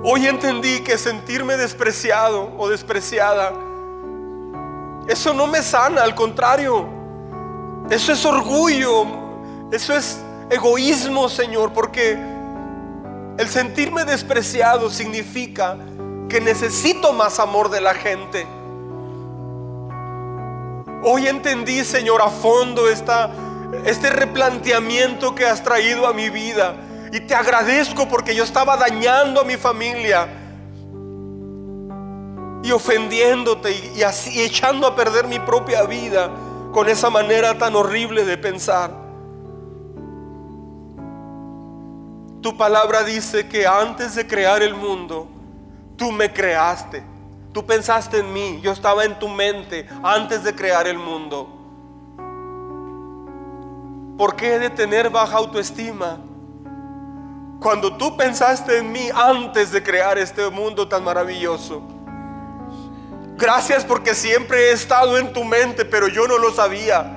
Hoy entendí que sentirme despreciado o despreciada, eso no me sana, al contrario. Eso es orgullo, eso es egoísmo, Señor, porque el sentirme despreciado significa que necesito más amor de la gente. Hoy entendí, Señor, a fondo esta, este replanteamiento que has traído a mi vida. Y te agradezco porque yo estaba dañando a mi familia y ofendiéndote y, y así echando a perder mi propia vida con esa manera tan horrible de pensar. Tu palabra dice que antes de crear el mundo, tú me creaste. Tú pensaste en mí, yo estaba en tu mente antes de crear el mundo. ¿Por qué he de tener baja autoestima? Cuando tú pensaste en mí antes de crear este mundo tan maravilloso. Gracias porque siempre he estado en tu mente, pero yo no lo sabía.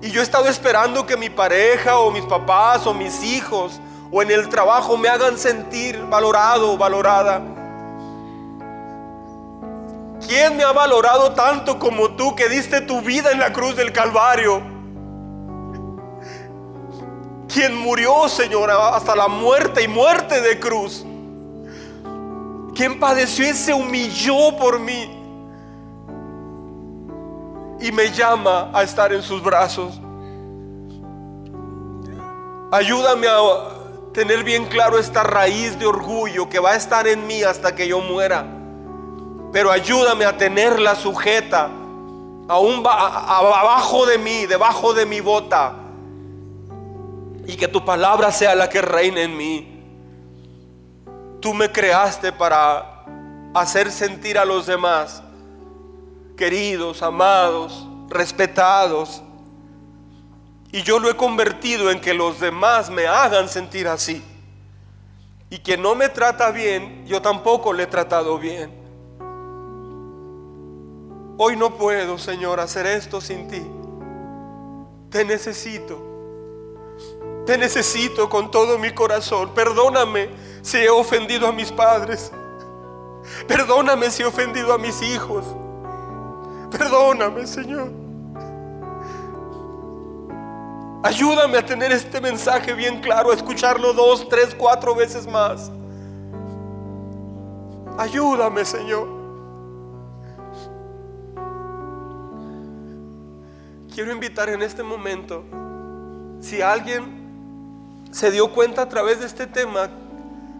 Y yo he estado esperando que mi pareja o mis papás o mis hijos o en el trabajo me hagan sentir valorado o valorada. ¿Quién me ha valorado tanto como tú que diste tu vida en la cruz del Calvario? Quien murió, Señor, hasta la muerte y muerte de cruz. Quien padeció y se humilló por mí. Y me llama a estar en sus brazos. Ayúdame a tener bien claro esta raíz de orgullo que va a estar en mí hasta que yo muera. Pero ayúdame a tenerla sujeta aún abajo de mí, debajo de mi bota. Y que tu palabra sea la que reine en mí. Tú me creaste para hacer sentir a los demás queridos, amados, respetados y yo lo he convertido en que los demás me hagan sentir así. Y que no me trata bien, yo tampoco le he tratado bien. Hoy no puedo, Señor, hacer esto sin ti. Te necesito. Te necesito con todo mi corazón. Perdóname si he ofendido a mis padres. Perdóname si he ofendido a mis hijos. Perdóname, Señor. Ayúdame a tener este mensaje bien claro, a escucharlo dos, tres, cuatro veces más. Ayúdame, Señor. Quiero invitar en este momento, si alguien se dio cuenta a través de este tema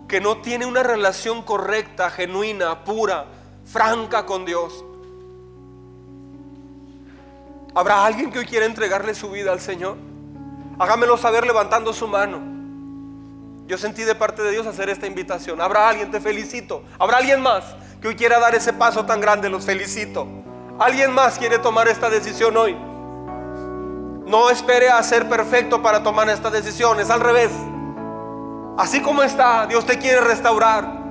que no tiene una relación correcta, genuina, pura, franca con Dios, ¿habrá alguien que hoy quiera entregarle su vida al Señor? Hágamelo saber levantando su mano. Yo sentí de parte de Dios hacer esta invitación. Habrá alguien, te felicito. Habrá alguien más que hoy quiera dar ese paso tan grande, los felicito. Alguien más quiere tomar esta decisión hoy. No espere a ser perfecto para tomar esta decisión, es al revés. Así como está, Dios te quiere restaurar.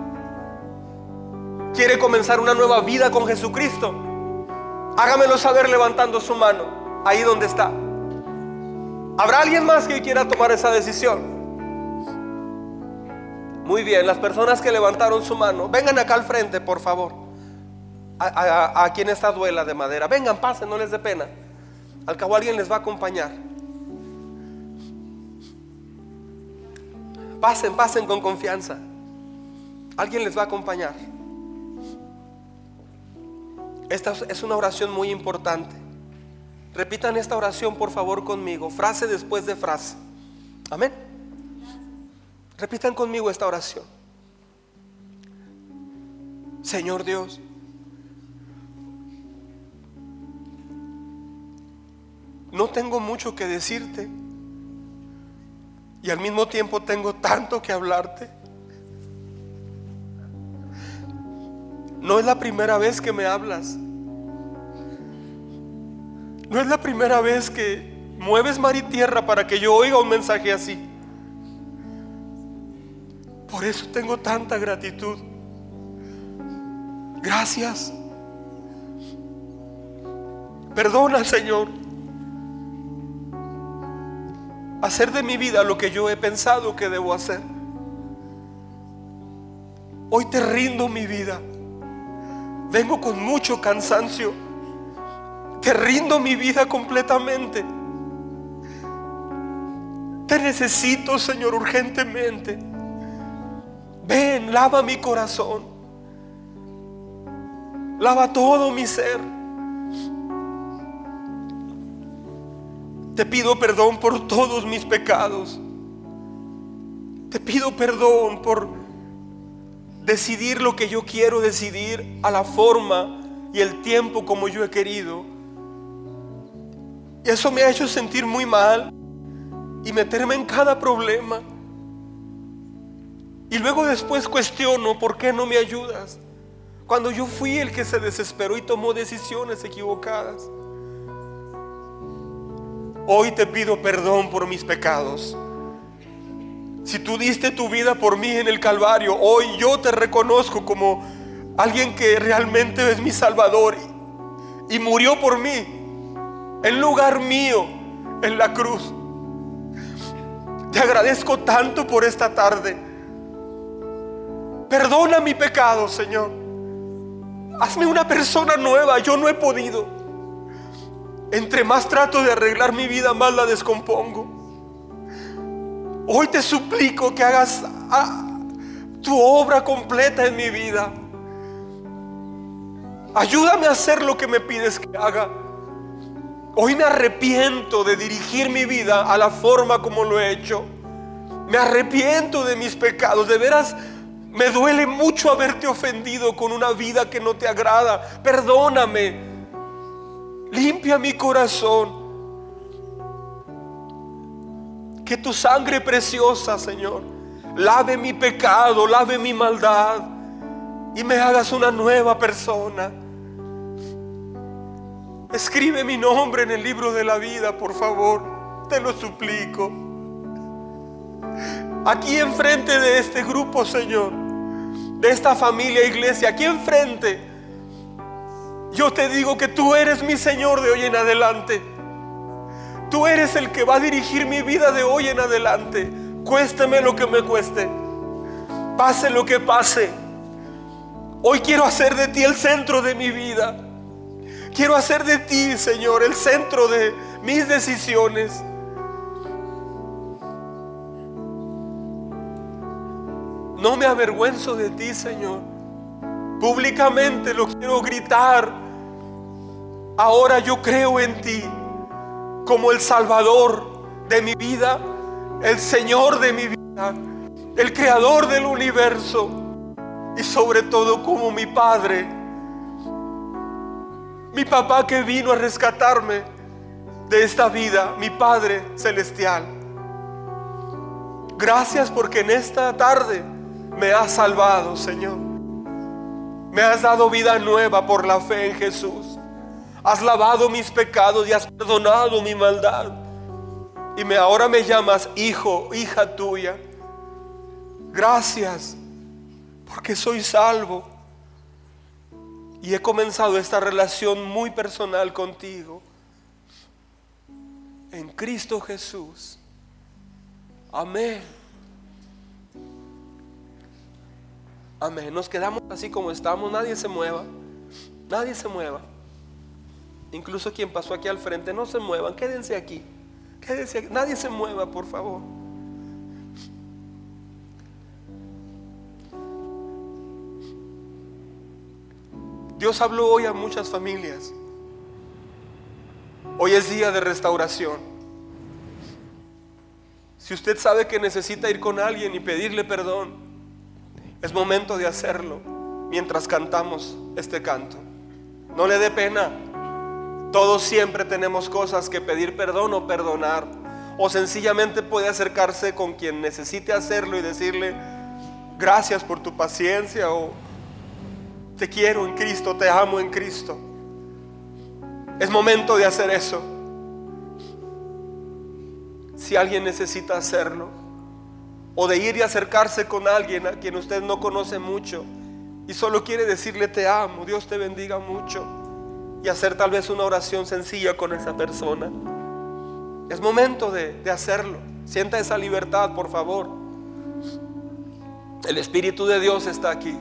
Quiere comenzar una nueva vida con Jesucristo. Hágamelo saber levantando su mano, ahí donde está. ¿Habrá alguien más que quiera tomar esa decisión? Muy bien, las personas que levantaron su mano, vengan acá al frente, por favor. A, quien está duela de madera, vengan, pasen, no les dé pena. Al cabo alguien les va a acompañar. Pasen, pasen con confianza. Alguien les va a acompañar. Esta es una oración muy importante. Repitan esta oración por favor conmigo, frase después de frase. Amén. Repitan conmigo esta oración. Señor Dios, no tengo mucho que decirte y al mismo tiempo tengo tanto que hablarte. No es la primera vez que me hablas. No es la primera vez que mueves mar y tierra para que yo oiga un mensaje así. Por eso tengo tanta gratitud. Gracias. Perdona, Señor. Hacer de mi vida lo que yo he pensado que debo hacer. Hoy te rindo mi vida. Vengo con mucho cansancio. Te rindo mi vida completamente. Te necesito, Señor, urgentemente. Ven, lava mi corazón. Lava todo mi ser. Te pido perdón por todos mis pecados. Te pido perdón por decidir lo que yo quiero decidir a la forma y el tiempo como yo he querido. Y eso me ha hecho sentir muy mal y meterme en cada problema. Y luego después cuestiono por qué no me ayudas. Cuando yo fui el que se desesperó y tomó decisiones equivocadas. Hoy te pido perdón por mis pecados. Si tú diste tu vida por mí en el Calvario, hoy yo te reconozco como alguien que realmente es mi Salvador y murió por mí en lugar mío en la cruz. Te agradezco tanto por esta tarde. Perdona mi pecado, Señor. Hazme una persona nueva. Yo no he podido. Entre más trato de arreglar mi vida, más la descompongo. Hoy te suplico que hagas ah, tu obra completa en mi vida. Ayúdame a hacer lo que me pides que haga. Hoy me arrepiento de dirigir mi vida a la forma como lo he hecho. Me arrepiento de mis pecados. De veras, me duele mucho haberte ofendido con una vida que no te agrada. Perdóname. Limpia mi corazón. Que tu sangre preciosa, Señor, lave mi pecado, lave mi maldad y me hagas una nueva persona. Escribe mi nombre en el libro de la vida, por favor. Te lo suplico. Aquí enfrente de este grupo, Señor, de esta familia iglesia, aquí enfrente, yo te digo que tú eres mi Señor de hoy en adelante. Tú eres el que va a dirigir mi vida de hoy en adelante. Cuésteme lo que me cueste. Pase lo que pase. Hoy quiero hacer de ti el centro de mi vida. Quiero hacer de ti, Señor, el centro de mis decisiones. No me avergüenzo de ti, Señor. Públicamente lo quiero gritar. Ahora yo creo en ti como el Salvador de mi vida, el Señor de mi vida, el Creador del universo y sobre todo como mi Padre, mi papá que vino a rescatarme de esta vida, mi Padre celestial. Gracias porque en esta tarde me has salvado, Señor. Me has dado vida nueva por la fe en Jesús. Has lavado mis pecados y has perdonado mi maldad. Y me, ahora me llamas hijo, hija tuya. Gracias porque soy salvo. Y he comenzado esta relación muy personal contigo. En Cristo Jesús. Amén. Amén. Nos quedamos así como estamos. Nadie se mueva. Nadie se mueva. Incluso quien pasó aquí al frente, no se muevan, quédense aquí. Quédense aquí. Nadie se mueva, por favor. Dios habló hoy a muchas familias. Hoy es día de restauración. Si usted sabe que necesita ir con alguien y pedirle perdón, es momento de hacerlo. mientras cantamos este canto. No le dé pena. Todos siempre tenemos cosas que pedir perdón o perdonar. O sencillamente puede acercarse con quien necesite hacerlo y decirle, gracias por tu paciencia o te quiero en Cristo, te amo en Cristo. Es momento de hacer eso. Si alguien necesita hacerlo, o de ir y acercarse con alguien a quien usted no conoce mucho y solo quiere decirle te amo, Dios te bendiga mucho y hacer tal vez una oración sencilla con esa persona. Es momento de, de hacerlo. Sienta esa libertad, por favor. El Espíritu de Dios está aquí.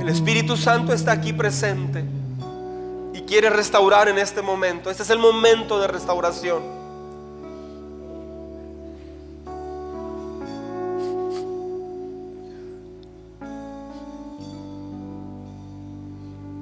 El Espíritu Santo está aquí presente y quiere restaurar en este momento. Este es el momento de restauración.